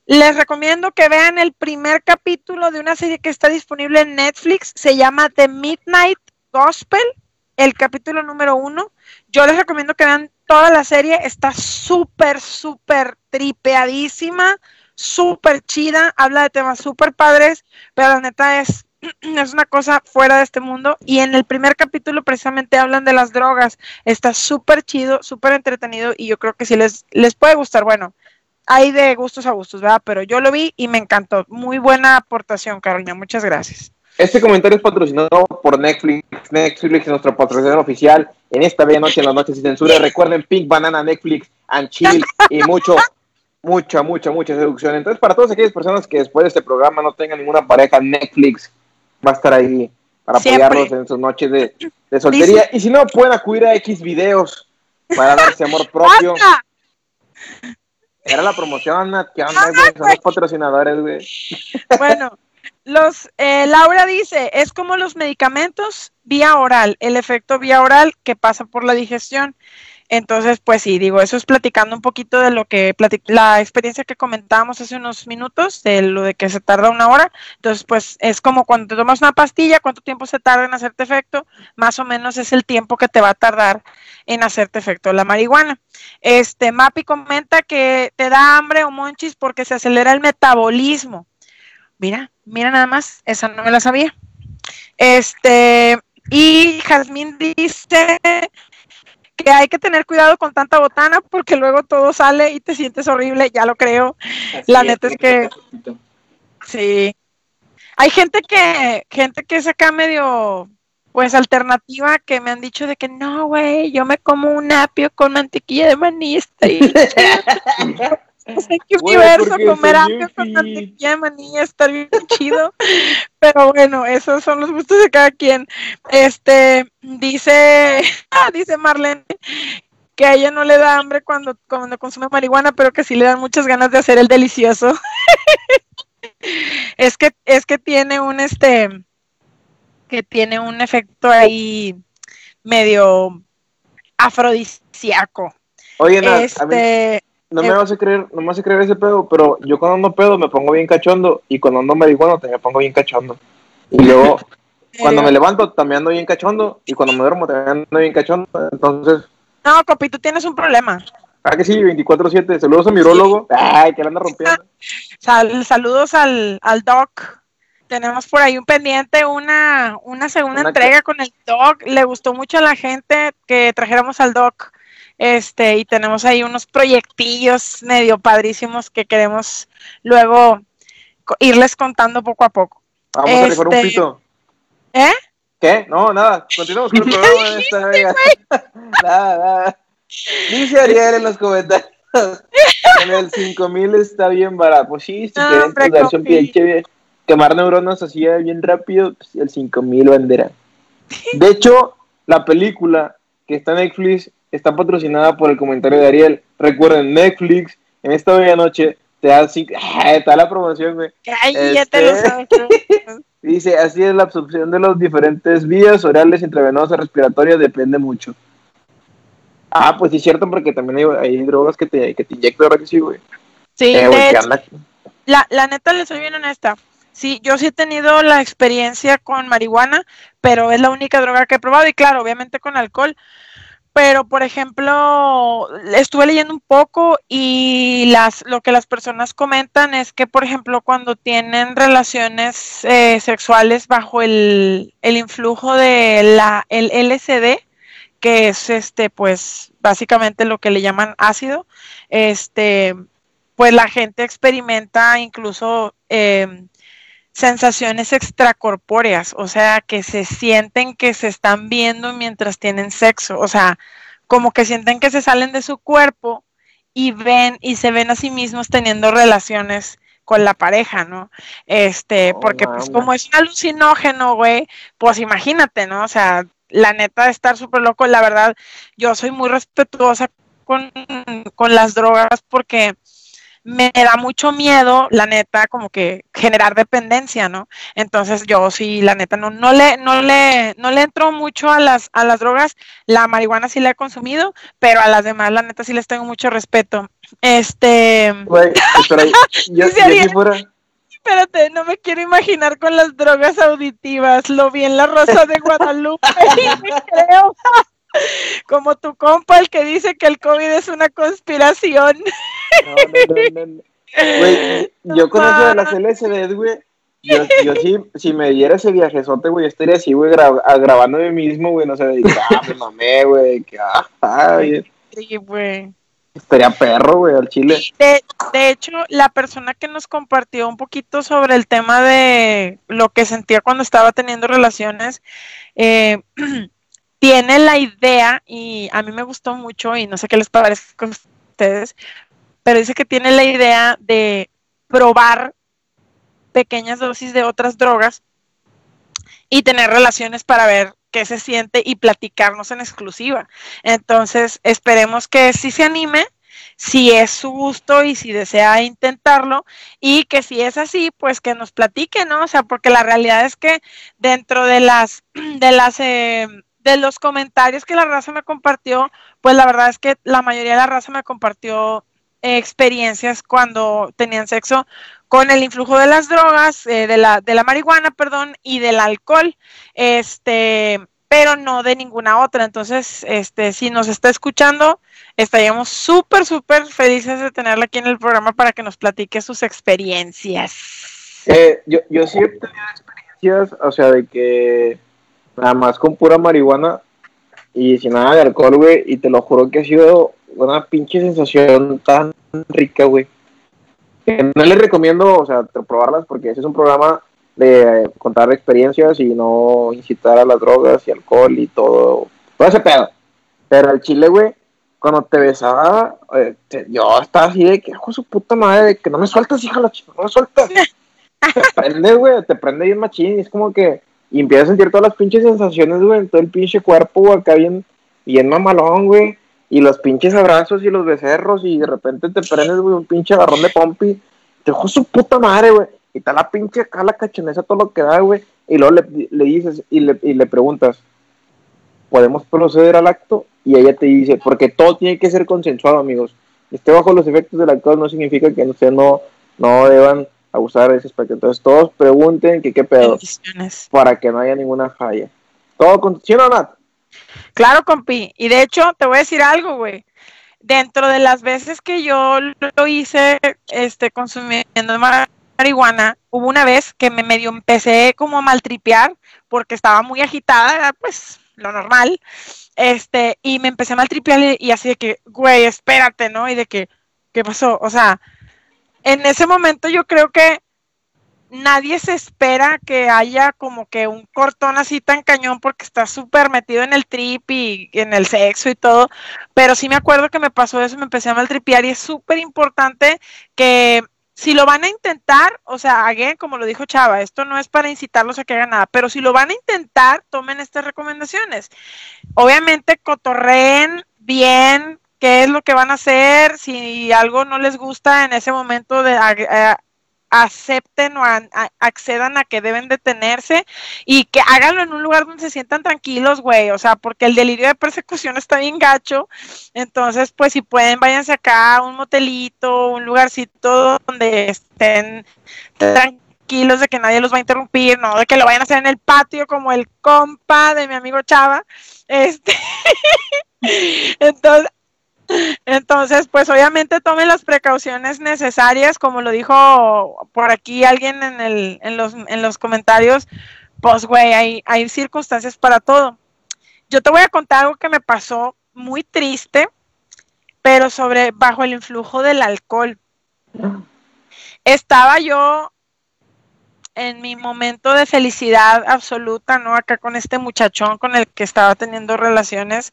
Les recomiendo que vean el primer capítulo de una serie que está disponible en Netflix. Se llama The Midnight Gospel, el capítulo número uno. Yo les recomiendo que vean toda la serie. Está súper, súper tripeadísima, súper chida. Habla de temas súper padres, pero la neta es, es una cosa fuera de este mundo. Y en el primer capítulo precisamente hablan de las drogas. Está súper chido, súper entretenido y yo creo que sí les, les puede gustar. Bueno, hay de gustos a gustos, ¿verdad? Pero yo lo vi y me encantó. Muy buena aportación, Carolina. Muchas gracias. Este comentario es patrocinado por Netflix. Netflix es nuestro patrocinador oficial. En esta bella noche, en las noches sin censura, recuerden Pink Banana, Netflix, and Chill y mucho, mucha, mucha, mucha seducción. Entonces, para todas aquellas personas que después de este programa no tengan ninguna pareja, Netflix va a estar ahí para Siempre. apoyarlos en sus noches de, de soltería. Y si no, pueden acudir a X videos para darse amor propio. Era la promoción, Nat, ¿qué onda, güey? Son los patrocinadores, güey. Bueno, los eh, Laura dice, es como los medicamentos vía oral, el efecto vía oral que pasa por la digestión. Entonces, pues sí, digo, eso es platicando un poquito de lo que la experiencia que comentábamos hace unos minutos, de lo de que se tarda una hora. Entonces, pues es como cuando te tomas una pastilla, cuánto tiempo se tarda en hacerte efecto, más o menos es el tiempo que te va a tardar en hacerte efecto la marihuana. Este, Mapi comenta que te da hambre o monchis porque se acelera el metabolismo. Mira, mira nada más, esa no me la sabía. Este, y Jazmín dice que hay que tener cuidado con tanta botana porque luego todo sale y te sientes horrible, ya lo creo. La neta es que- Sí. Hay gente que, gente que es acá medio, pues alternativa, que me han dicho de que no, güey, yo me como un apio con mantequilla de maní. No sé qué universo comer apio con mantequilla de maní está bien chido. Pero bueno, esos son los gustos de cada quien. Este, dice, ah, dice Marlene que a ella no le da hambre cuando, cuando consume marihuana, pero que sí le dan muchas ganas de hacer el delicioso. es que, es que tiene un este, que tiene un efecto ahí medio afrodisíaco. Oye, Nat, a mí Este, no me eh, vas a creer, no me vas a creer ese pedo, pero yo cuando ando pedo me pongo bien cachondo y cuando ando marihuana también me pongo bien cachondo. Y luego cuando me levanto también ando bien cachondo y cuando me duermo también ando bien cachondo. Entonces, no, Copi, tú tienes un problema. ah que sí, 24/7. Saludos a mi urólogo. Ay, que la anda rompiendo. Sal- saludos al, al Doc. Tenemos por ahí un pendiente, una, una segunda Una entrega con el Doc. Le gustó mucho a la gente que trajéramos al Doc. Este, y tenemos ahí unos proyectillos medio padrísimos que queremos luego irles contando poco a poco. Vamos a rifar un Este- pito. ¿Eh? ¿Qué? No, nada. Continuamos con el programa de esta vez. nada, nada. Dice Ariel en los comentarios. En el 5000 está bien barato. Pues sí, si No, quieren Copi. pinche bien- quemar neuronas así bien rápido, pues el 5000 venderá. De hecho, la película que está en Netflix está patrocinada por el comentario de Ariel. Recuerden, Netflix en esta bella noche te da, cinco... te da la promoción, güey. Cállate los Este- ojos. Dice, así es la absorción de las diferentes vías orales, intravenosas, respiratorias, depende mucho. Ah, pues sí es cierto, porque también hay, hay drogas que te, que te inyectan, ahora que sí, güey. Sí, Eh, güey. La, la neta, le soy bien honesta. Sí, yo sí he tenido la experiencia con marihuana, pero es la única droga que he probado. Y claro, obviamente con alcohol. Pero por ejemplo, estuve leyendo un poco y las, lo que las personas comentan es que, por ejemplo, cuando tienen relaciones eh, sexuales bajo el, el influjo de la, el LSD, que es este, pues, básicamente lo que le llaman ácido, este, pues la gente experimenta incluso eh, sensaciones extracorpóreas, o sea, que se sienten que se están viendo mientras tienen sexo, o sea, como que sienten que se salen de su cuerpo y ven y se ven a sí mismos teniendo relaciones con la pareja, ¿no? Este, Oh, porque pues como es un alucinógeno, güey, pues imagínate, ¿no? O sea, la neta de estar súper loco, la verdad, yo soy muy respetuosa con, con las drogas porque me da mucho miedo, la neta, como que generar dependencia, ¿no? Entonces yo sí, la neta, no, no le, no le, no le entro mucho a las, a las drogas, la marihuana sí la he consumido, pero a las demás, la neta, sí les tengo mucho respeto. Este, Güey, espera, yo, yo Sí, sería. si fuera, espérate, no me quiero imaginar con las drogas auditivas, lo vi en la Rosa de Guadalupe y me creo. Como tu compa, el que dice que el COVID es una conspiración. No, no, no. Güey, yo con eso de las LSD, güey, yo, yo sí, si me diera ese viajezote, güey, yo estaría así, güey, gra- mí mismo, güey, no sé, de ah, me mamé, güey, que, ah, Sí, güey. estaría perro, güey, al chile. De, de hecho, la persona que nos compartió un poquito sobre el tema de lo que sentía cuando estaba teniendo relaciones, eh, tiene la idea, y a mí me gustó mucho, y no sé qué les parezca a ustedes, pero dice que tiene la idea de probar pequeñas dosis de otras drogas y tener relaciones para ver qué se siente y platicarnos en exclusiva. Entonces, esperemos que sí se anime, si es su gusto y si desea intentarlo, y que si es así, pues que nos platique, ¿no? O sea, porque la realidad es que dentro de las, de las, eh, de los comentarios que la raza me compartió, pues la verdad es que la mayoría de la raza me compartió experiencias cuando tenían sexo con el influjo de las drogas, eh, de, la, de la marihuana, perdón, y del alcohol, este, pero no de ninguna otra. Entonces, este, si nos está escuchando, estaríamos súper, súper felices de tenerla aquí en el programa para que nos platique sus experiencias. Eh, yo, yo sí he tenido experiencias, o sea, de que nada más con pura marihuana y sin nada de alcohol, güey, y te lo juro que ha sido una pinche sensación tan rica, güey. Que no les recomiendo, o sea, probarlas porque ese es un programa de eh, contar experiencias y no incitar a las drogas y alcohol y todo, todo ese pedo. Pero el chile, güey, cuando te besaba, eh, te- yo estaba así de que, hijo su puta madre, de que no me sueltas, hija la chica, no me sueltas te prende, güey, te prende bien machín, y es como que, y empiezas a sentir todas las pinches sensaciones, güey, en todo el pinche cuerpo, güey, acá bien, bien mamalón, güey, y los pinches abrazos y los becerros, y de repente te prendes, güey, un pinche agarrón de pompi, te dejó su puta madre, güey, y está la pinche acá, la cachonesa, todo lo que da, güey, y luego le, le dices, y le, y le preguntas, ¿podemos proceder al acto? Y ella te dice, porque todo tiene que ser consensuado, amigos, esté bajo los efectos del alcohol no significa que ustedes no, no deban abusar de ese aspecto. Entonces todos pregunten que qué pedo, para que no haya ninguna falla. Todo con... ¿Sí o no, Nat? Claro, compi. Y de hecho, te voy a decir algo, güey. Dentro de las veces que yo lo hice, este, consumiendo ma- marihuana, hubo una vez que me medio empecé como a maltripear porque estaba muy agitada, era, pues lo normal, este, y me empecé a maltripear y así de que, güey, espérate, ¿no? Y de que, ¿qué pasó? O sea, en ese momento yo creo que nadie se espera que haya como que un cortón así tan cañón porque está súper metido en el trip y en el sexo y todo, pero sí me acuerdo que me pasó eso, me empecé a maltripear y es súper importante que si lo van a intentar, o sea, again, como lo dijo Chava, esto no es para incitarlos a que hagan nada, pero si lo van a intentar, tomen estas recomendaciones. Obviamente, cotorreen bien qué es lo que van a hacer, si algo no les gusta en ese momento de acepten o accedan a que deben detenerse y que háganlo en un lugar donde se sientan tranquilos, güey, o sea, porque el delirio de persecución está bien gacho, entonces, pues si pueden, váyanse acá a un motelito, un lugarcito donde estén tranquilos de que nadie los va a interrumpir, no de que lo vayan a hacer en el patio como el compa de mi amigo Chava. Este, entonces, entonces, pues obviamente tomen las precauciones necesarias, como lo dijo por aquí alguien en, el, en, los, en los comentarios, pues güey, hay, hay circunstancias para todo. Yo te voy a contar algo que me pasó muy triste, pero sobre bajo el influjo del alcohol. Estaba yo en mi momento de felicidad absoluta, ¿no? Acá con este muchachón con el que estaba teniendo relaciones.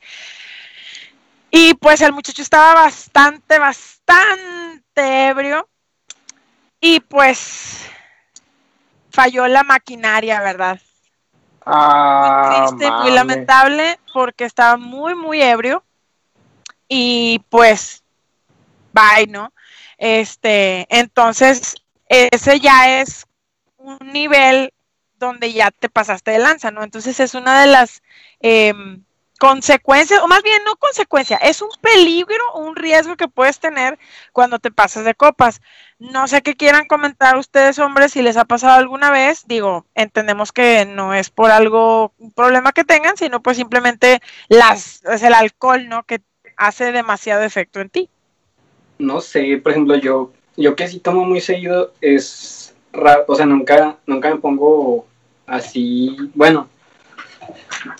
Y pues el muchacho estaba bastante, bastante ebrio. Y pues falló la maquinaria, ¿verdad? Ah, muy triste, muy mames. lamentable, porque estaba muy, muy ebrio. Y pues, bye, ¿no? Este, entonces, ese ya es un nivel donde ya te pasaste de lanza, ¿no? Entonces es una de las em, consecuencias, o más bien no consecuencia, es un peligro, un riesgo que puedes tener cuando te pasas de copas. No sé qué quieran comentar ustedes, hombres, si les ha pasado alguna vez. Digo, entendemos que no es por algo, un problema que tengan, sino pues simplemente las, es el alcohol, ¿no? Que hace demasiado efecto en ti. No sé, por ejemplo, yo, yo que sí tomo muy seguido es o sea, nunca, nunca me pongo así, bueno,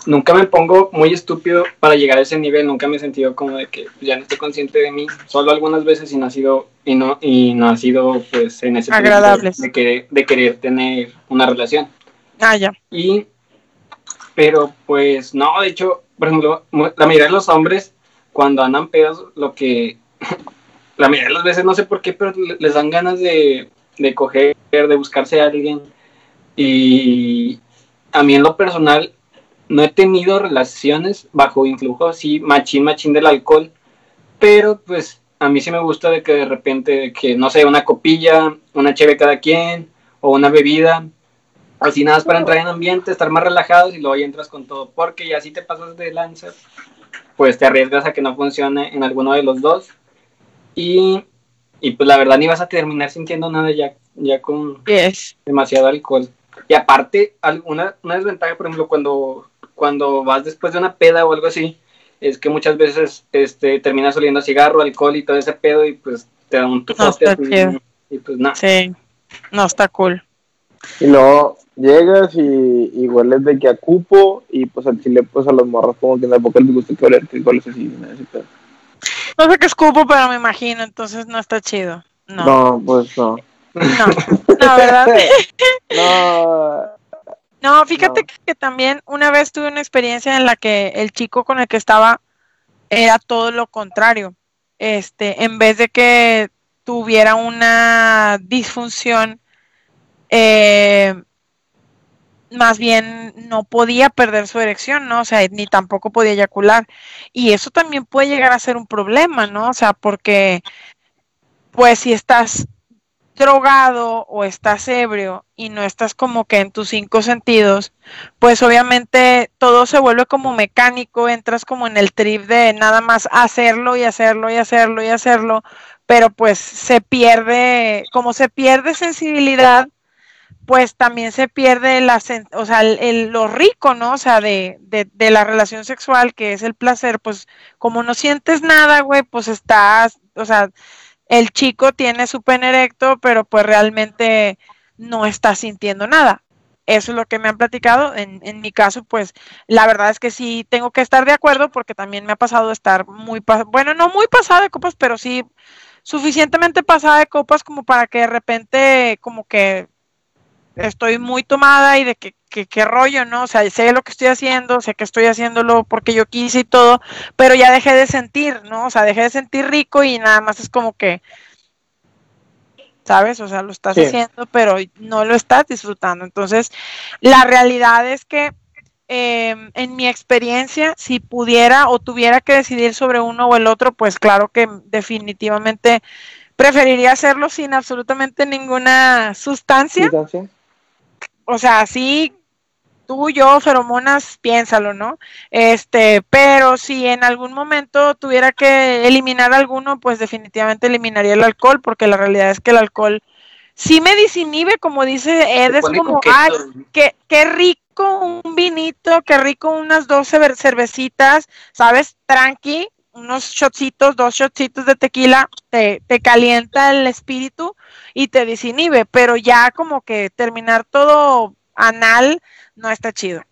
nunca me pongo muy estúpido para llegar a ese nivel, nunca me he sentido como de que ya no estoy consciente de mí, solo algunas veces y no ha sido, y no, y no ha sido pues en ese Agradables. de querer, de querer tener una relación. Ah, ya. Y, pero pues no, de hecho, por ejemplo, la mayoría de los hombres, cuando andan pedos, lo que, la mayoría de las veces, no sé por qué, pero le- les dan ganas de, de coger, de buscarse a alguien. Y a mí en lo personal, no he tenido relaciones bajo influjo así, machín, machín del alcohol, pero pues a mí sí me gusta de que de repente, que no sé, una copilla, una cheve cada quien, o una bebida, así nada más para entrar en ambiente, estar más relajados y luego ya entras con todo, porque ya si te pasas de lanza, pues te arriesgas a que no funcione en alguno de los dos y, y pues la verdad ni vas a terminar sintiendo nada ya, ya con Yes. demasiado alcohol. Y aparte, alguna una desventaja, por ejemplo, cuando, cuando vas después de una peda o algo así, es que muchas veces este, terminas oliendo a cigarro, alcohol y todo ese pedo y pues te da un tufote está así, chido. y pues nada. Sí. No, está cool. Y luego llegas y, y hueles de que a cupo y pues al chile pues a los morros como que en la boca les gusta que oler que hueles así. ¿no? Ese pedo. No sé qué escupo, pero me imagino, entonces no está chido. No, No, pues no. no, no, ¿verdad? No, No, fíjate No. que también una vez tuve una experiencia en la que el chico con el que estaba era todo lo contrario. Este, en vez de que tuviera una disfunción, eh, más bien no podía perder su erección, ¿no? O sea, ni tampoco podía eyacular. Y eso también puede llegar a ser un problema, ¿no? O sea, porque, pues, si estás drogado o estás ebrio y no estás como que en tus cinco sentidos, pues obviamente todo se vuelve como mecánico, entras como en el trip de nada más hacerlo y hacerlo y hacerlo y hacerlo, pero pues se pierde, como se pierde sensibilidad, pues también se pierde la, o sea, el, el- lo rico, ¿no? O sea, de, de, de la relación sexual, que es el placer, pues como no sientes nada, güey, pues estás, o sea, el chico tiene su pene erecto, pero pues realmente no está sintiendo nada. Eso es lo que me han platicado. En, en mi caso, pues la verdad es que sí tengo que estar de acuerdo porque también me ha pasado estar muy, bueno, no muy pasada de copas, pero sí suficientemente pasada de copas como para que de repente como que estoy muy tomada y de que, que, qué rollo, ¿no? O sea, sé lo que estoy haciendo, sé que estoy haciéndolo porque yo quise y todo, pero ya dejé de sentir, ¿no? O sea, dejé de sentir rico y nada más es como que, ¿sabes? O sea, lo estás Sí. haciendo, pero no lo estás disfrutando. Entonces, la realidad es que eh, en mi experiencia, si pudiera o tuviera que decidir sobre uno o el otro, pues claro que definitivamente preferiría hacerlo sin absolutamente ninguna sustancia ¿Sustancia? o sea, sí, tú, yo, feromonas, piénsalo, ¿no? Este, pero si en algún momento tuviera que eliminar alguno, pues definitivamente eliminaría el alcohol, porque la realidad es que el alcohol sí me disinhibe, como dice Ed, es como, ay, qué, qué rico un vinito, qué rico unas dos cerve- cervecitas, ¿sabes? Tranqui, unos shotcitos, dos shotcitos de tequila, te, te calienta el espíritu y te disinhibe, pero ya como que terminar todo anal no está chido.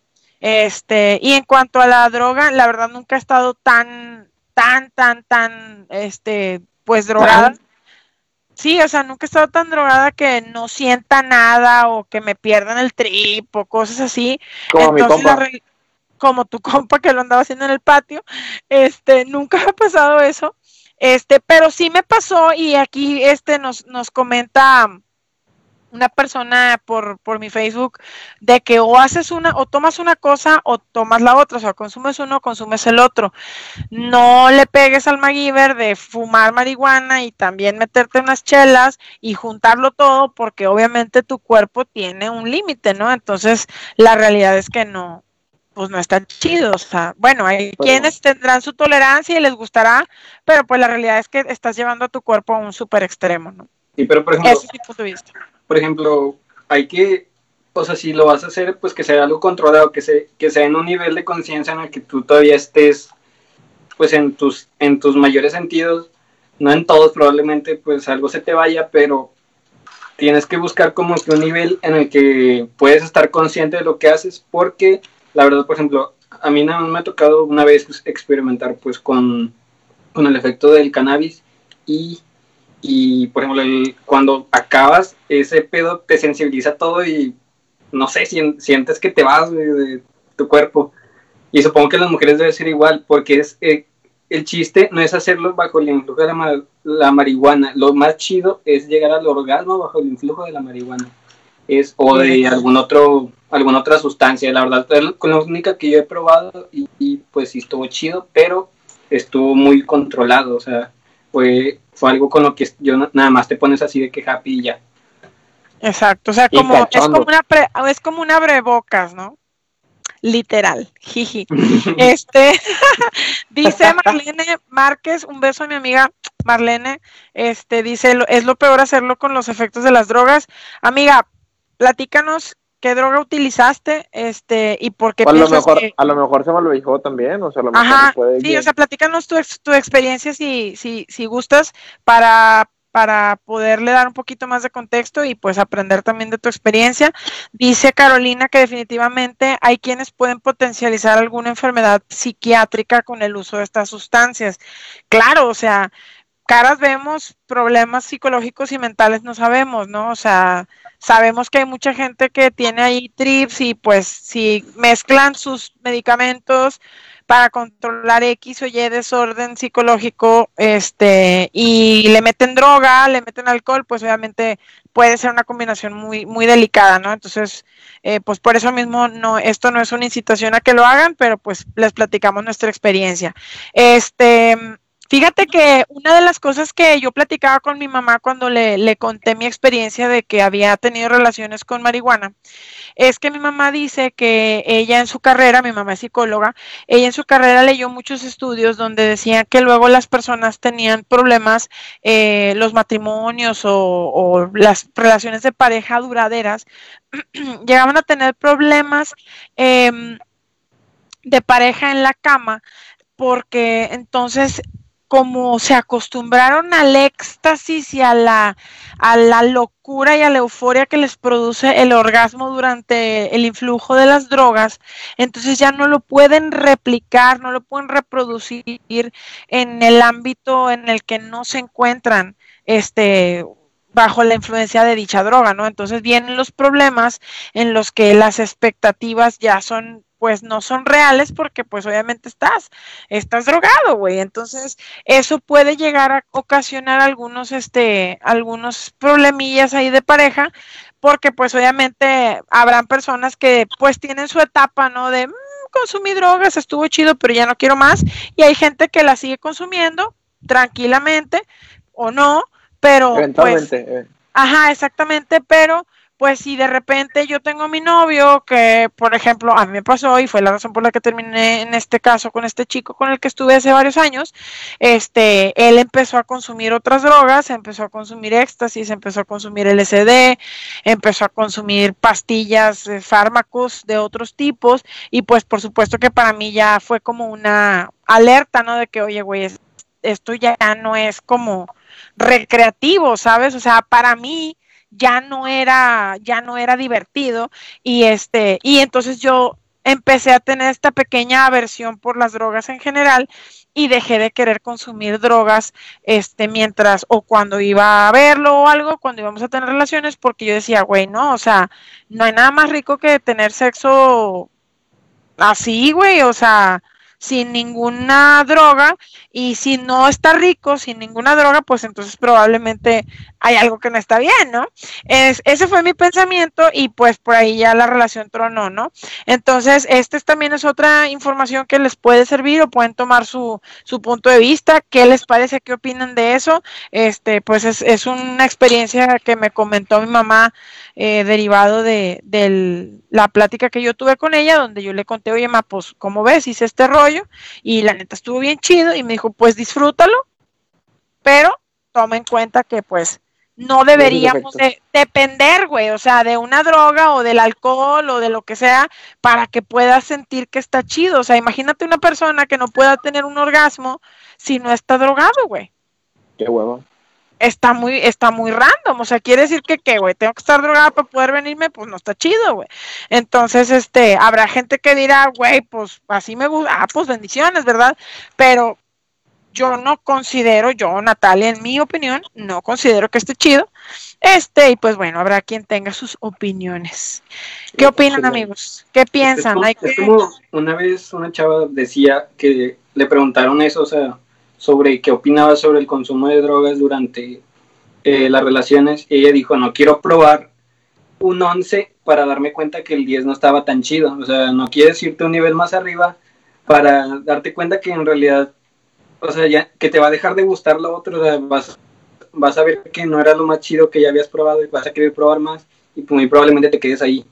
Este, y en cuanto a la droga, la verdad nunca he estado tan, tan, tan, tan, este, pues drogada. Sí, o sea, nunca he estado tan drogada que no sienta nada o que me pierdan el trip o cosas así. Como mi Entonces, la compa. como tu compa que lo andaba haciendo en el patio, este, nunca me ha pasado eso. Este, pero sí me pasó y aquí este nos, nos comenta una persona por, por mi Facebook de que o haces una, o tomas una cosa o tomas la otra, o sea, consumes uno o consumes el otro. No le pegues al MacGyver de fumar marihuana y también meterte unas chelas y juntarlo todo porque obviamente tu cuerpo tiene un límite, ¿no? Entonces, la realidad es que no, pues no está chido, o sea, bueno, hay Pero- quienes tendrán su tolerancia y les gustará, pero pues la realidad es que estás llevando a tu cuerpo a un súper extremo, ¿no? Sí, pero por ejemplo, Ese es mi punto de vista. Por ejemplo, hay que, o sea, si lo vas a hacer, pues que sea algo controlado, que, se, que sea en un nivel de conciencia en el que tú todavía estés, pues en tus, en tus mayores sentidos, no en todos probablemente, pues algo se te vaya, pero tienes que buscar como que un nivel en el que puedes estar consciente de lo que haces, porque la verdad, por ejemplo, a mí nada más me ha tocado una vez experimentar pues con, con el efecto del cannabis y y por ejemplo, el- cuando acabas, ese pedo te sensibiliza todo y no sé, sien- sientes que te vas güey, de tu cuerpo. Y supongo que las mujeres debe ser igual, porque es eh, el chiste no es hacerlo bajo el influjo de la, ma- la marihuana. Lo más chido es llegar al orgasmo bajo el influjo de la marihuana. Es, o de algún otro, alguna otra sustancia. La verdad, es la única que yo he probado y, y, pues sí estuvo chido, pero estuvo muy controlado. O sea, fue, fue algo con lo que yo na- nada más te pones así de que happy y ya. Exacto, o sea, como, es como una pre- es como un abrebocas, ¿no? Literal, jiji. Este, dice Marlene Márquez, un beso a mi amiga Marlene, este, dice, "Lo- es lo peor hacerlo con los efectos de las drogas. Amiga, platícanos qué droga utilizaste, este, y por qué O a lo piensas mejor, que... a lo mejor se dijo también, o sea, a lo mejor Ajá, puede sí, o sea, platícanos tu, ex- tu experiencia si, si, si gustas para, para poderle dar un poquito más de contexto y pues aprender también de tu experiencia. Dice Carolina que definitivamente hay quienes pueden potencializar alguna enfermedad psiquiátrica con el uso de estas sustancias. Claro, o sea, caras vemos, problemas psicológicos y mentales no sabemos, ¿no? O sea, sabemos que hay mucha gente que tiene ahí trips y pues si mezclan sus medicamentos para controlar X o Y desorden psicológico, este, y le meten droga, le meten alcohol, pues obviamente puede ser una combinación muy, muy delicada, ¿no? Entonces, eh, pues por eso mismo no, esto no es una incitación a que lo hagan, pero pues les platicamos nuestra experiencia. Este, Fíjate que una de las cosas que yo platicaba con mi mamá cuando le, le, conté mi experiencia de que había tenido relaciones con marihuana, es que mi mamá dice que ella en su carrera, mi mamá es psicóloga, ella en su carrera leyó muchos estudios donde decían que luego las personas tenían problemas, eh, los matrimonios o, o, las relaciones de pareja duraderas, llegaban a tener problemas eh, de pareja en la cama porque entonces como se acostumbraron al éxtasis y a la, a la locura y a la euforia que les produce el orgasmo durante el influjo de las drogas, entonces ya no lo pueden replicar, no lo pueden reproducir en el ámbito en el que no se encuentran este bajo la influencia de dicha droga, ¿no? Entonces vienen los problemas en los que las expectativas ya son pues no son reales porque pues obviamente estás, estás drogado, güey. Entonces, eso puede llegar a ocasionar algunos, este, algunos problemillas ahí de pareja, porque pues obviamente habrán personas que pues tienen su etapa, ¿no? De mmm, consumí drogas, estuvo chido, pero ya no quiero más. Y hay gente que la sigue consumiendo tranquilamente o no, pero eventualmente. Pues, ajá, exactamente, pero pues si de repente yo tengo a mi novio, que por ejemplo a mí me pasó y fue la razón por la que terminé en este caso con este chico con el que estuve hace varios años, este, él empezó a consumir otras drogas, empezó a consumir éxtasis, empezó a consumir LSD, empezó a consumir pastillas, eh, fármacos de otros tipos y pues por supuesto que para mí ya fue como una alerta, ¿no? De que, oye, güey, esto ya no es como recreativo, ¿sabes? O sea, para mí ya no era, ya no era divertido. Y este, y entonces yo empecé a tener esta pequeña aversión por las drogas en general y dejé de querer consumir drogas este mientras o cuando iba a verlo o algo, cuando íbamos a tener relaciones, porque yo decía, güey, no, o sea, no hay nada más rico que tener sexo así, güey, o sea, sin ninguna droga. Y si no está rico sin ninguna droga, pues entonces probablemente hay algo que no está bien, ¿no? Es, ese fue mi pensamiento y pues por ahí ya la relación tronó, ¿no? Entonces, este también es otra información que les puede servir o pueden tomar su, su punto de vista, qué les parece, qué opinan de eso. Este, pues es, es una experiencia que me comentó mi mamá eh, derivado de, la plática que yo tuve con ella, donde yo le conté, oye, ma, pues, ¿cómo ves? Hice este rollo y la neta estuvo bien chido y me dijo, pues disfrútalo, pero toma en cuenta que pues no deberíamos de depender, güey, o sea, de una droga o del alcohol o de lo que sea para que puedas sentir que está chido. O sea, imagínate una persona que no pueda tener un orgasmo si no está drogado, güey. Qué huevo está muy, está muy random. O sea, quiere decir que, ¿qué, güey? Tengo que estar drogada para poder venirme, pues no está chido, güey. Entonces, este, habrá gente que dirá, güey, pues así me gusta, ah, pues bendiciones, ¿verdad? Pero yo no considero, yo, Natalia, en mi opinión, no considero que esté chido. Este, y pues bueno, habrá quien tenga sus opiniones. ¿Qué opinan, amigos? ¿Qué piensan? Es como, una vez una chava decía que le preguntaron eso, o sea, sobre qué opinaba sobre el consumo de drogas durante eh, las relaciones. Y ella dijo, no quiero probar un 11 para darme cuenta que el 10 no estaba tan chido. O sea, no quieres irte un nivel más arriba para darte cuenta que en realidad, o sea, ya que te va a dejar de gustar lo otro, vas, vas a ver que no era lo más chido que ya habías probado y vas a querer probar más y muy probablemente te quedes ahí.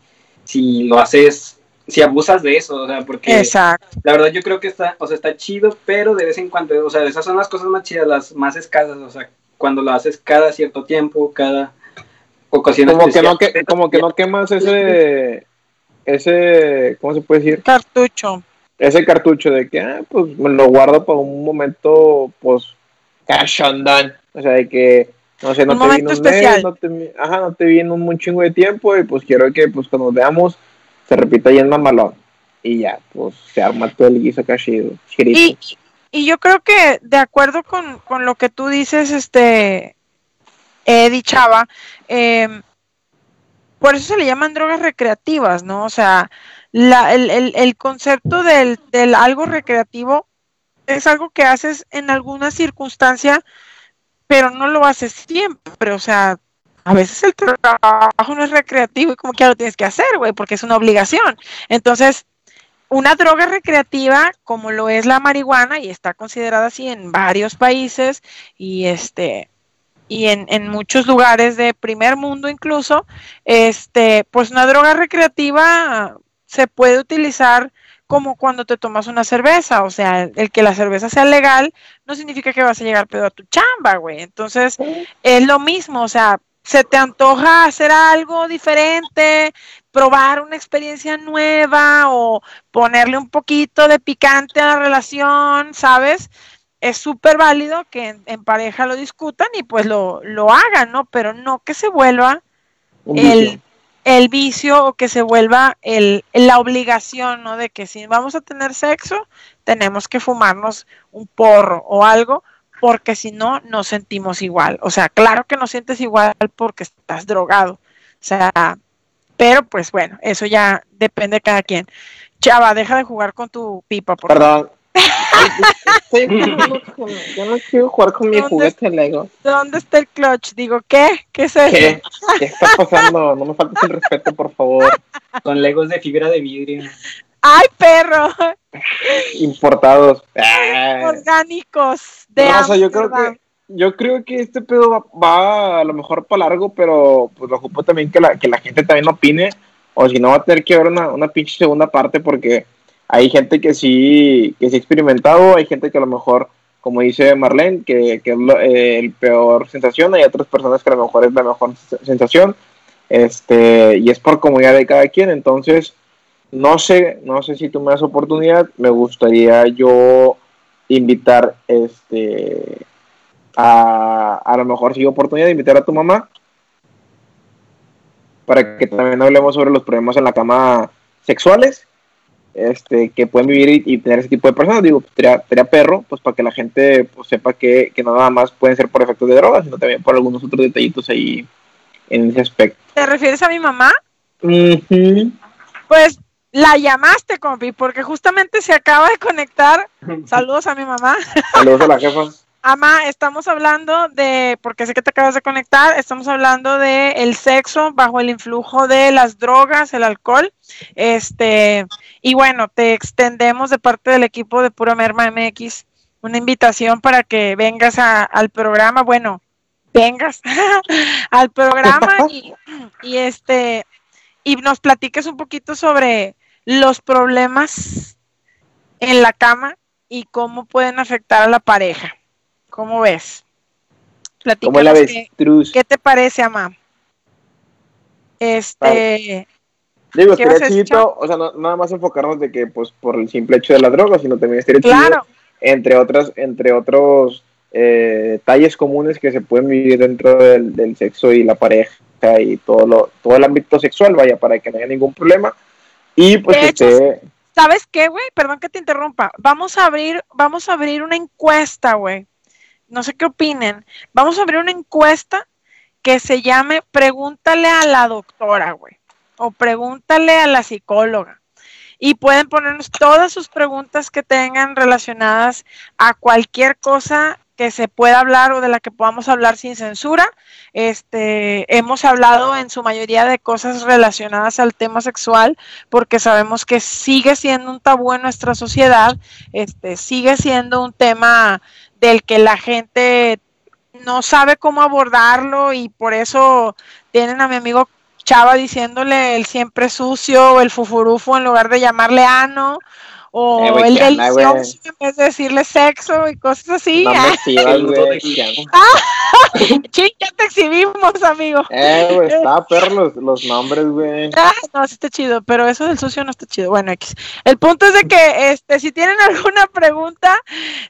Si lo haces si abusas de eso, o sea, porque Exacto. la verdad yo creo que está, o sea, está chido, pero de vez en cuando, o sea, esas son las cosas más chidas, las más escasas, o sea, cuando lo haces cada cierto tiempo, cada ocasión como que no que, como que no quemas ese ese ¿cómo se puede decir? cartucho. Ese cartucho de que ah, pues me lo guardo para un momento pues cachondón, o sea, de que no sé, no te viene un mes, no te, ajá, no te viene un, un chingo de tiempo y pues quiero que pues cuando nos veamos se repite ahí en Mamalón. Y ya, pues se arma todo el guiso cachido. Y, y yo creo que de acuerdo con, con lo que tú dices, este, Eddie Chava, em, por eso se le llaman drogas recreativas, ¿no? O sea, la, el, el, el, concepto del, del algo recreativo es algo que haces en alguna circunstancia, pero no lo haces siempre, o sea, a veces el trabajo no es recreativo y como que lo tienes que hacer, güey, porque es una obligación. Entonces, una droga recreativa como lo es la marihuana y está considerada así en varios países y este y en, en muchos lugares de primer mundo incluso, este, pues una droga recreativa se puede utilizar como cuando te tomas una cerveza, o sea, el que la cerveza sea legal no significa que vas a llegar pedo a tu chamba, güey. Entonces, es lo mismo, o sea, se te antoja hacer algo diferente, probar una experiencia nueva o ponerle un poquito de picante a la relación, ¿sabes? Es súper válido que en, pareja lo discutan y pues lo, lo hagan, ¿no? Pero no que se vuelva el, el, vicio o que se vuelva el, la obligación, ¿no? De que si vamos a tener sexo, tenemos que fumarnos un porro o algo porque si no, nos sentimos igual. O sea, claro que no sientes igual porque estás drogado. O sea, pero pues bueno, eso ya depende de cada quien. Chava, deja de jugar con tu pipa, por Perdón. yo no quiero jugar con mi juguete Lego. ¿Dónde está el clutch? Digo, ¿qué? ¿Qué es eso? ¿Qué? ¿Qué está pasando? No me faltes el respeto, por favor. Con Legos de fibra de vidrio. ¡Ay, perro! Importados. Orgánicos. De no, o sea, yo creo que yo creo que este pedo va, va a lo mejor para largo, pero pues lo ocupo también que la, que la gente también opine, o si no va a tener que haber una, una pinche segunda parte porque hay gente que sí, que sí ha experimentado, hay gente que a lo mejor, como dice Marlene, que, que es lo- eh, el peor sensación, hay otras personas que a lo mejor es la mejor sensación, este, y es por comodidad de cada quien, entonces, no sé, no sé si tú me das oportunidad, me gustaría yo invitar, este, a, a lo mejor sí oportunidad de invitar a tu mamá, para que también hablemos sobre los problemas en la cama sexuales, este, que pueden vivir y, y tener ese tipo de personas. Digo, sería, perro, pues para que la gente pues, sepa que, que no nada más pueden ser por efectos de drogas, sino también por algunos otros detallitos ahí en ese aspecto. ¿Te refieres a mi mamá? Pues la llamaste, compi, porque justamente se acaba de conectar. Saludos a mi mamá. Saludos a la jefa. Ama, estamos hablando de, porque sé que te acabas de conectar, estamos hablando de el sexo bajo el influjo de las drogas, el alcohol. Este, y bueno, te extendemos de parte del equipo de Pura Merma MX una invitación para que vengas a- al programa, bueno, vengas al programa y, y este y nos platiques un poquito sobre los problemas en la cama y cómo pueden afectar a la pareja. ¿Cómo ves? La Platícanos qué, te parece, Ama. Este, Digo, ¿Qué vas estaría chido, o sea, no, nada más enfocarnos de que, pues, por el simple hecho de la droga, sino también estaría chido claro, entre otras, entre otros eh, comunes que se pueden vivir dentro del, del sexo y la pareja y todo lo, todo el ámbito sexual, vaya, para que no haya ningún problema. Y pues De que hecho, esté- ¿sabes qué, güey? Perdón que te interrumpa. Vamos a abrir, vamos a abrir una encuesta, güey. No sé qué opinen. Vamos a abrir una encuesta que se llame Pregúntale a la doctora, güey. O pregúntale a la psicóloga. Y pueden ponernos todas sus preguntas que tengan relacionadas a cualquier cosa que se pueda hablar o de la que podamos hablar sin censura. Este, hemos hablado en su mayoría de cosas relacionadas al tema sexual porque sabemos que sigue siendo un tabú en nuestra sociedad, este, sigue siendo un tema del que la gente no sabe cómo abordarlo y por eso tienen a mi amigo Chava diciéndole el siempre sucio el fufurufo en lugar de llamarle ano o Eh, el delicioso en vez de decirle sexo y cosas así. no me exhibas, El nudo güey, ya. Ching, ya te exhibimos, amigo. Eh, güey, está perro los, los nombres, güey. Ah, no, sí está chido, pero eso del sucio no está chido. Bueno, X. El punto es de que este, si tienen alguna pregunta,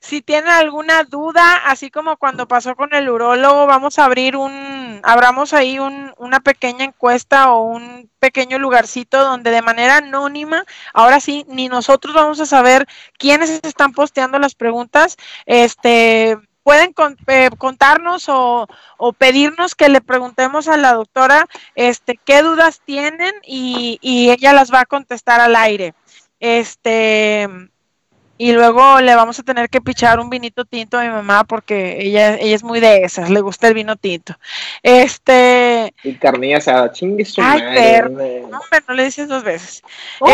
si tienen alguna duda, así como cuando pasó con el urólogo, vamos a abrir un, abramos ahí un, una pequeña encuesta o un pequeño lugarcito donde de manera anónima, ahora sí, ni nosotros vamos a saber quiénes están posteando las preguntas, este pueden eh, contarnos o, o pedirnos que le preguntemos a la doctora este qué dudas tienen y, y ella las va a contestar al aire. Este y luego le vamos a tener que pichar un vinito tinto a mi mamá porque ella, ella es muy de esas, le gusta el vino tinto. Este, Y carnilla asada, chingue su Ay, madre, no, hombre, no le dices dos veces.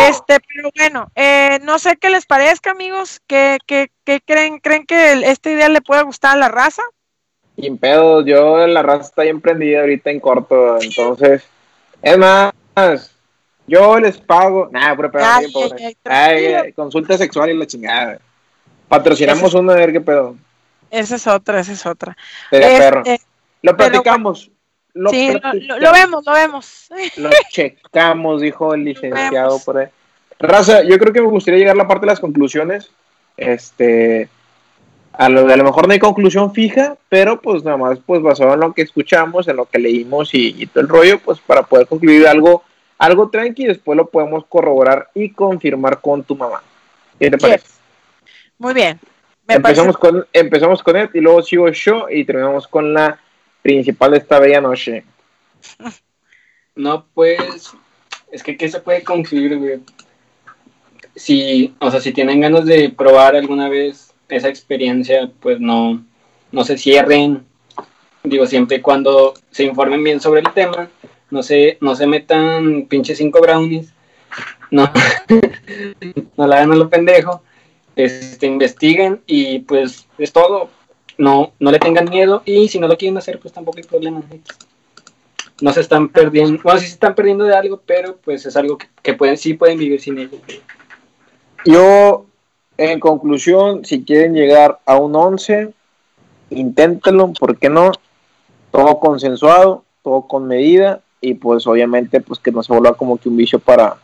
Este, pero bueno, eh, no sé qué les parezca, amigos, ¿qué, qué, qué creen? ¿Creen que el- esta idea le puede gustar a la raza? Sin pedo, yo la raza está bien prendida ahorita en corto, entonces, es más, yo les pago, nada, pedo, Ay, bien pobre. ay, ay, ay, consulta sexual y la chingada. Patrocinamos uno a ver qué pedo. Esa es otra, esa es otra. Sería Este, perro. Lo pero platicamos. Lo, sí, lo, lo- platicamos. lo vemos, lo vemos. Lo checamos, dijo el licenciado por ahí. Raza, yo creo que me gustaría llegar a la parte de las conclusiones. Este, a lo, a lo mejor no hay conclusión fija, pero pues nada más pues basado en lo que escuchamos, en lo que leímos y, y todo el rollo, pues para poder concluir algo, algo tranqui, después lo podemos corroborar y confirmar con tu mamá. ¿Qué te parece? Yes. Muy bien. Me parece Empezamos con, empezamos con él y luego sigo yo y terminamos con la principal de esta bella noche. No, pues, es que ¿qué se puede concluir, güey? Si, o sea, si tienen ganas de probar alguna vez esa experiencia, pues no, no se cierren. Digo, siempre y cuando se informen bien sobre el tema, no se, no se metan pinche cinco brownies, no, no la hagan a lo pendejo, este, investiguen y pues es todo. no, no le tengan miedo y si no lo quieren hacer, pues tampoco hay problema. No se están perdiendo, bueno, sí se están perdiendo de algo, pero pues es algo que, pueden, sí pueden vivir sin ello. Yo, en conclusión, si quieren llegar a un 11, inténtenlo, ¿por qué no? Todo consensuado, todo con medida y pues obviamente pues que no se vuelva como que un vicio para,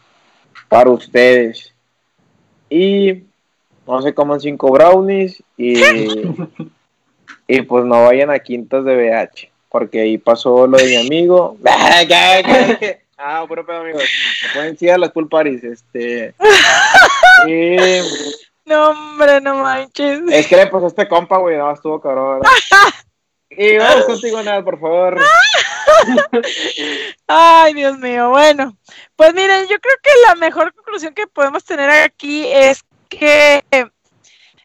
para ustedes. Y no se coman cinco brownies y, y pues no vayan a quintas de BH, porque ahí pasó lo de mi amigo. ah, puro pedo, amigos. Pueden ir a las pool parties, este. Y No, hombre, no manches. es que le pasó a este compa, güey, no, estuvo cabrón. ¿verdad? Y vamos contigo, nada, por favor. Ay, Dios mío. Bueno, pues miren, yo creo que la mejor conclusión que podemos tener aquí es que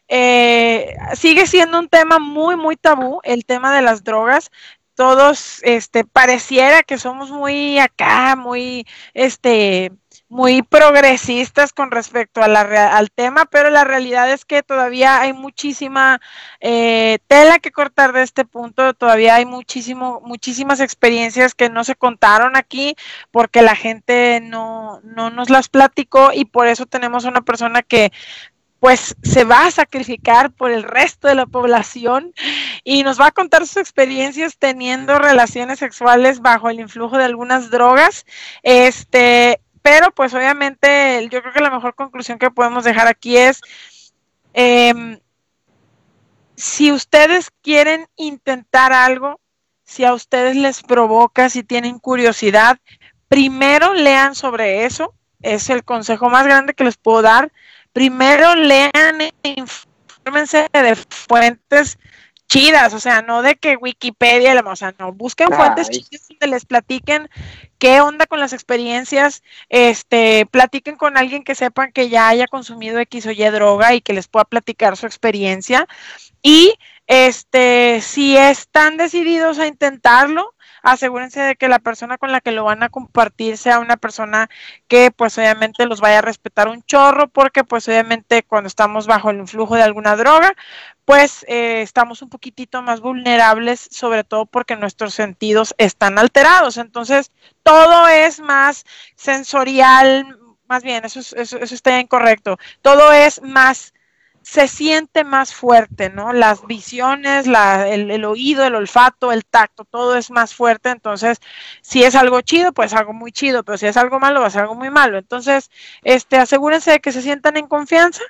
eh, sigue siendo un tema muy, muy tabú, el tema de las drogas. Todos, este, pareciera que somos muy acá, muy, este, muy progresistas con respecto a la, al tema, pero la realidad es que todavía hay muchísima eh, tela que cortar de este punto, todavía hay muchísimo, muchísimas experiencias que no se contaron aquí porque la gente no, no nos las platicó y por eso tenemos una persona que pues se va a sacrificar por el resto de la población y nos va a contar sus experiencias teniendo relaciones sexuales bajo el influjo de algunas drogas. Este, pero pues obviamente yo creo que la mejor conclusión que podemos dejar aquí es em, si ustedes quieren intentar algo, si a ustedes les provoca, si tienen curiosidad, primero lean sobre eso. Es el consejo más grande que les puedo dar. Primero lean e infórmense de fuentes chidas, o sea, no de que Wikipedia, o sea, no, busquen fuentes chidas donde les platiquen qué onda con las experiencias, este, platiquen con alguien que sepan que ya haya consumido X o Y droga y que les pueda platicar su experiencia. Y este, si están decididos a intentarlo, asegúrense de que la persona con la que lo van a compartir sea una persona que pues obviamente los vaya a respetar un chorro, porque pues obviamente cuando estamos bajo el influjo de alguna droga, pues eh, estamos un poquitito más vulnerables, sobre todo porque nuestros sentidos están alterados. Entonces, todo es más sensorial, más bien, eso, es- eso, eso está incorrecto. Todo es más, se siente más fuerte, ¿no? Las visiones, la, el, el oído, el olfato, el tacto, todo es más fuerte. Entonces, si es algo chido, pues algo muy chido, pero si es algo malo, va a ser algo muy malo. Entonces, este, asegúrense de que se sientan en confianza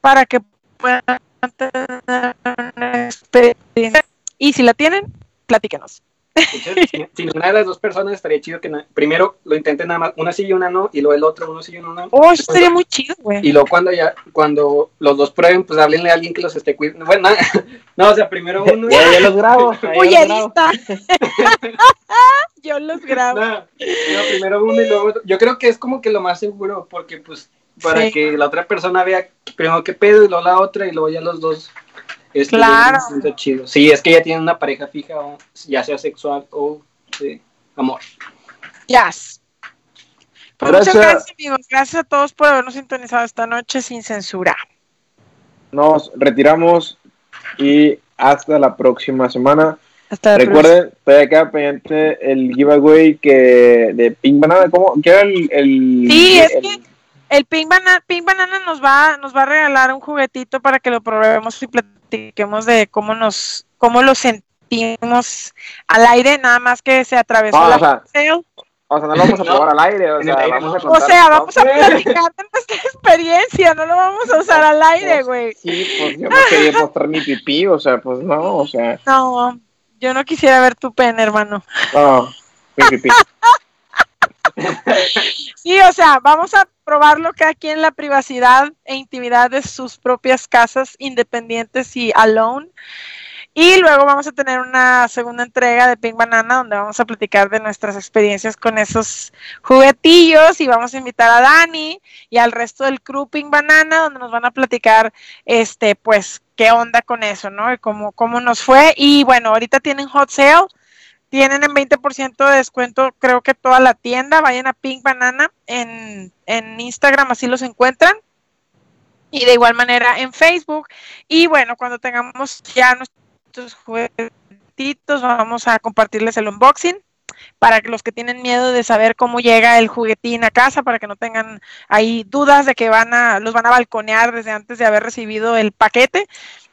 para que puedan tener experiencia. Y si la tienen, platíquenos. Entonces, si, si ninguna de las dos personas estaría chido que primero lo intenten nada más, una sí y una no, y luego el otro, uno sí y uno no. Oh, eso sería muy chido, güey. Y luego cuando ya, cuando los dos prueben, pues háblenle a alguien que los esté cuidando. Bueno, no, o sea, primero uno y Ya, ya los grabo. lista. Yo los grabo. No, no, primero uno y luego otro. Yo creo que es como que lo más seguro, porque pues para Sí. que la otra persona vea primero qué pedo y luego la otra y luego ya los dos. Claro. chido. Sí, es que ya tienen una pareja fija, o ya sea sexual o de amor. Yes. Pues Gracias. muchas gracias, amigos. Gracias a todos por habernos sintonizado esta noche sin censura. Nos retiramos y hasta la próxima semana. Hasta la Recuerden, todavía queda pendiente el giveaway que de Pink Banana. ¿Cómo? ¿Qué era el, el- Sí, es el- que el Pink Banana, Pink Banana nos va, nos va a regalar un juguetito para que lo probemos y platiquemos de cómo nos, cómo lo sentimos al aire, nada más que se atravesó No, la o sea, sale. O sea, no lo vamos a probar al aire, o sea, vamos a ¿no? O contar- sea, vamos a platicar de nuestra experiencia, no lo vamos a usar al aire, güey. Sí, pues yo no quería mostrar mi pipí, o sea, pues no, o sea, No, yo no quisiera ver tu pene, hermano. no, mi pipí. Sí, o sea, vamos a probarlo que aquí en la privacidad e intimidad de sus propias casas, independientes y alone. Y luego vamos a tener una segunda entrega de Pink Banana donde vamos a platicar de nuestras experiencias con esos juguetillos y vamos a invitar a Dani y al resto del crew Pink Banana donde nos van a platicar este pues qué onda con eso, ¿no? Y cómo, cómo nos fue. Y bueno, ahorita tienen hot sale, tienen en 20% de descuento creo que toda la tienda, vayan a Pink Banana en, en Instagram, así los encuentran. Y de igual manera en Facebook. Y bueno, cuando tengamos ya nuestro estos juguetitos, vamos a compartirles el unboxing para los que tienen miedo de saber cómo llega el juguetín a casa, para que no tengan ahí dudas de que van a, los van a balconear desde antes de haber recibido el paquete.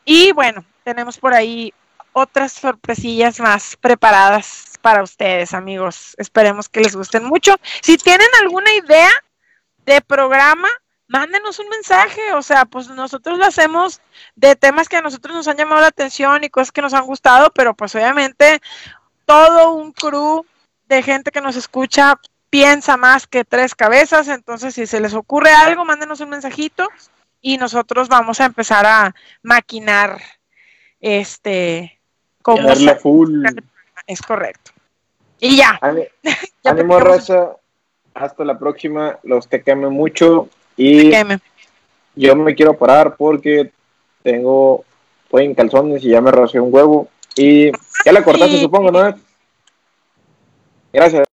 Y bueno, tenemos por ahí otras sorpresillas más preparadas para ustedes, amigos. Esperemos que les gusten mucho. Si tienen alguna idea de programa, mándenos un mensaje. O sea, pues nosotros lo hacemos de temas que a nosotros nos han llamado la atención y cosas que nos han gustado, pero pues obviamente todo un crew de gente que nos escucha piensa más que tres cabezas. Entonces, si se les ocurre algo, mándenos un mensajito y nosotros vamos a empezar a maquinar este como full. Es correcto. Y ya. Ánimo, raza. Hasta la próxima. Los te queme mucho. Y yo me quiero parar porque tengo. Estoy en calzones y ya me rocié un huevo. Y ya la cortaste, supongo, ¿no? Gracias.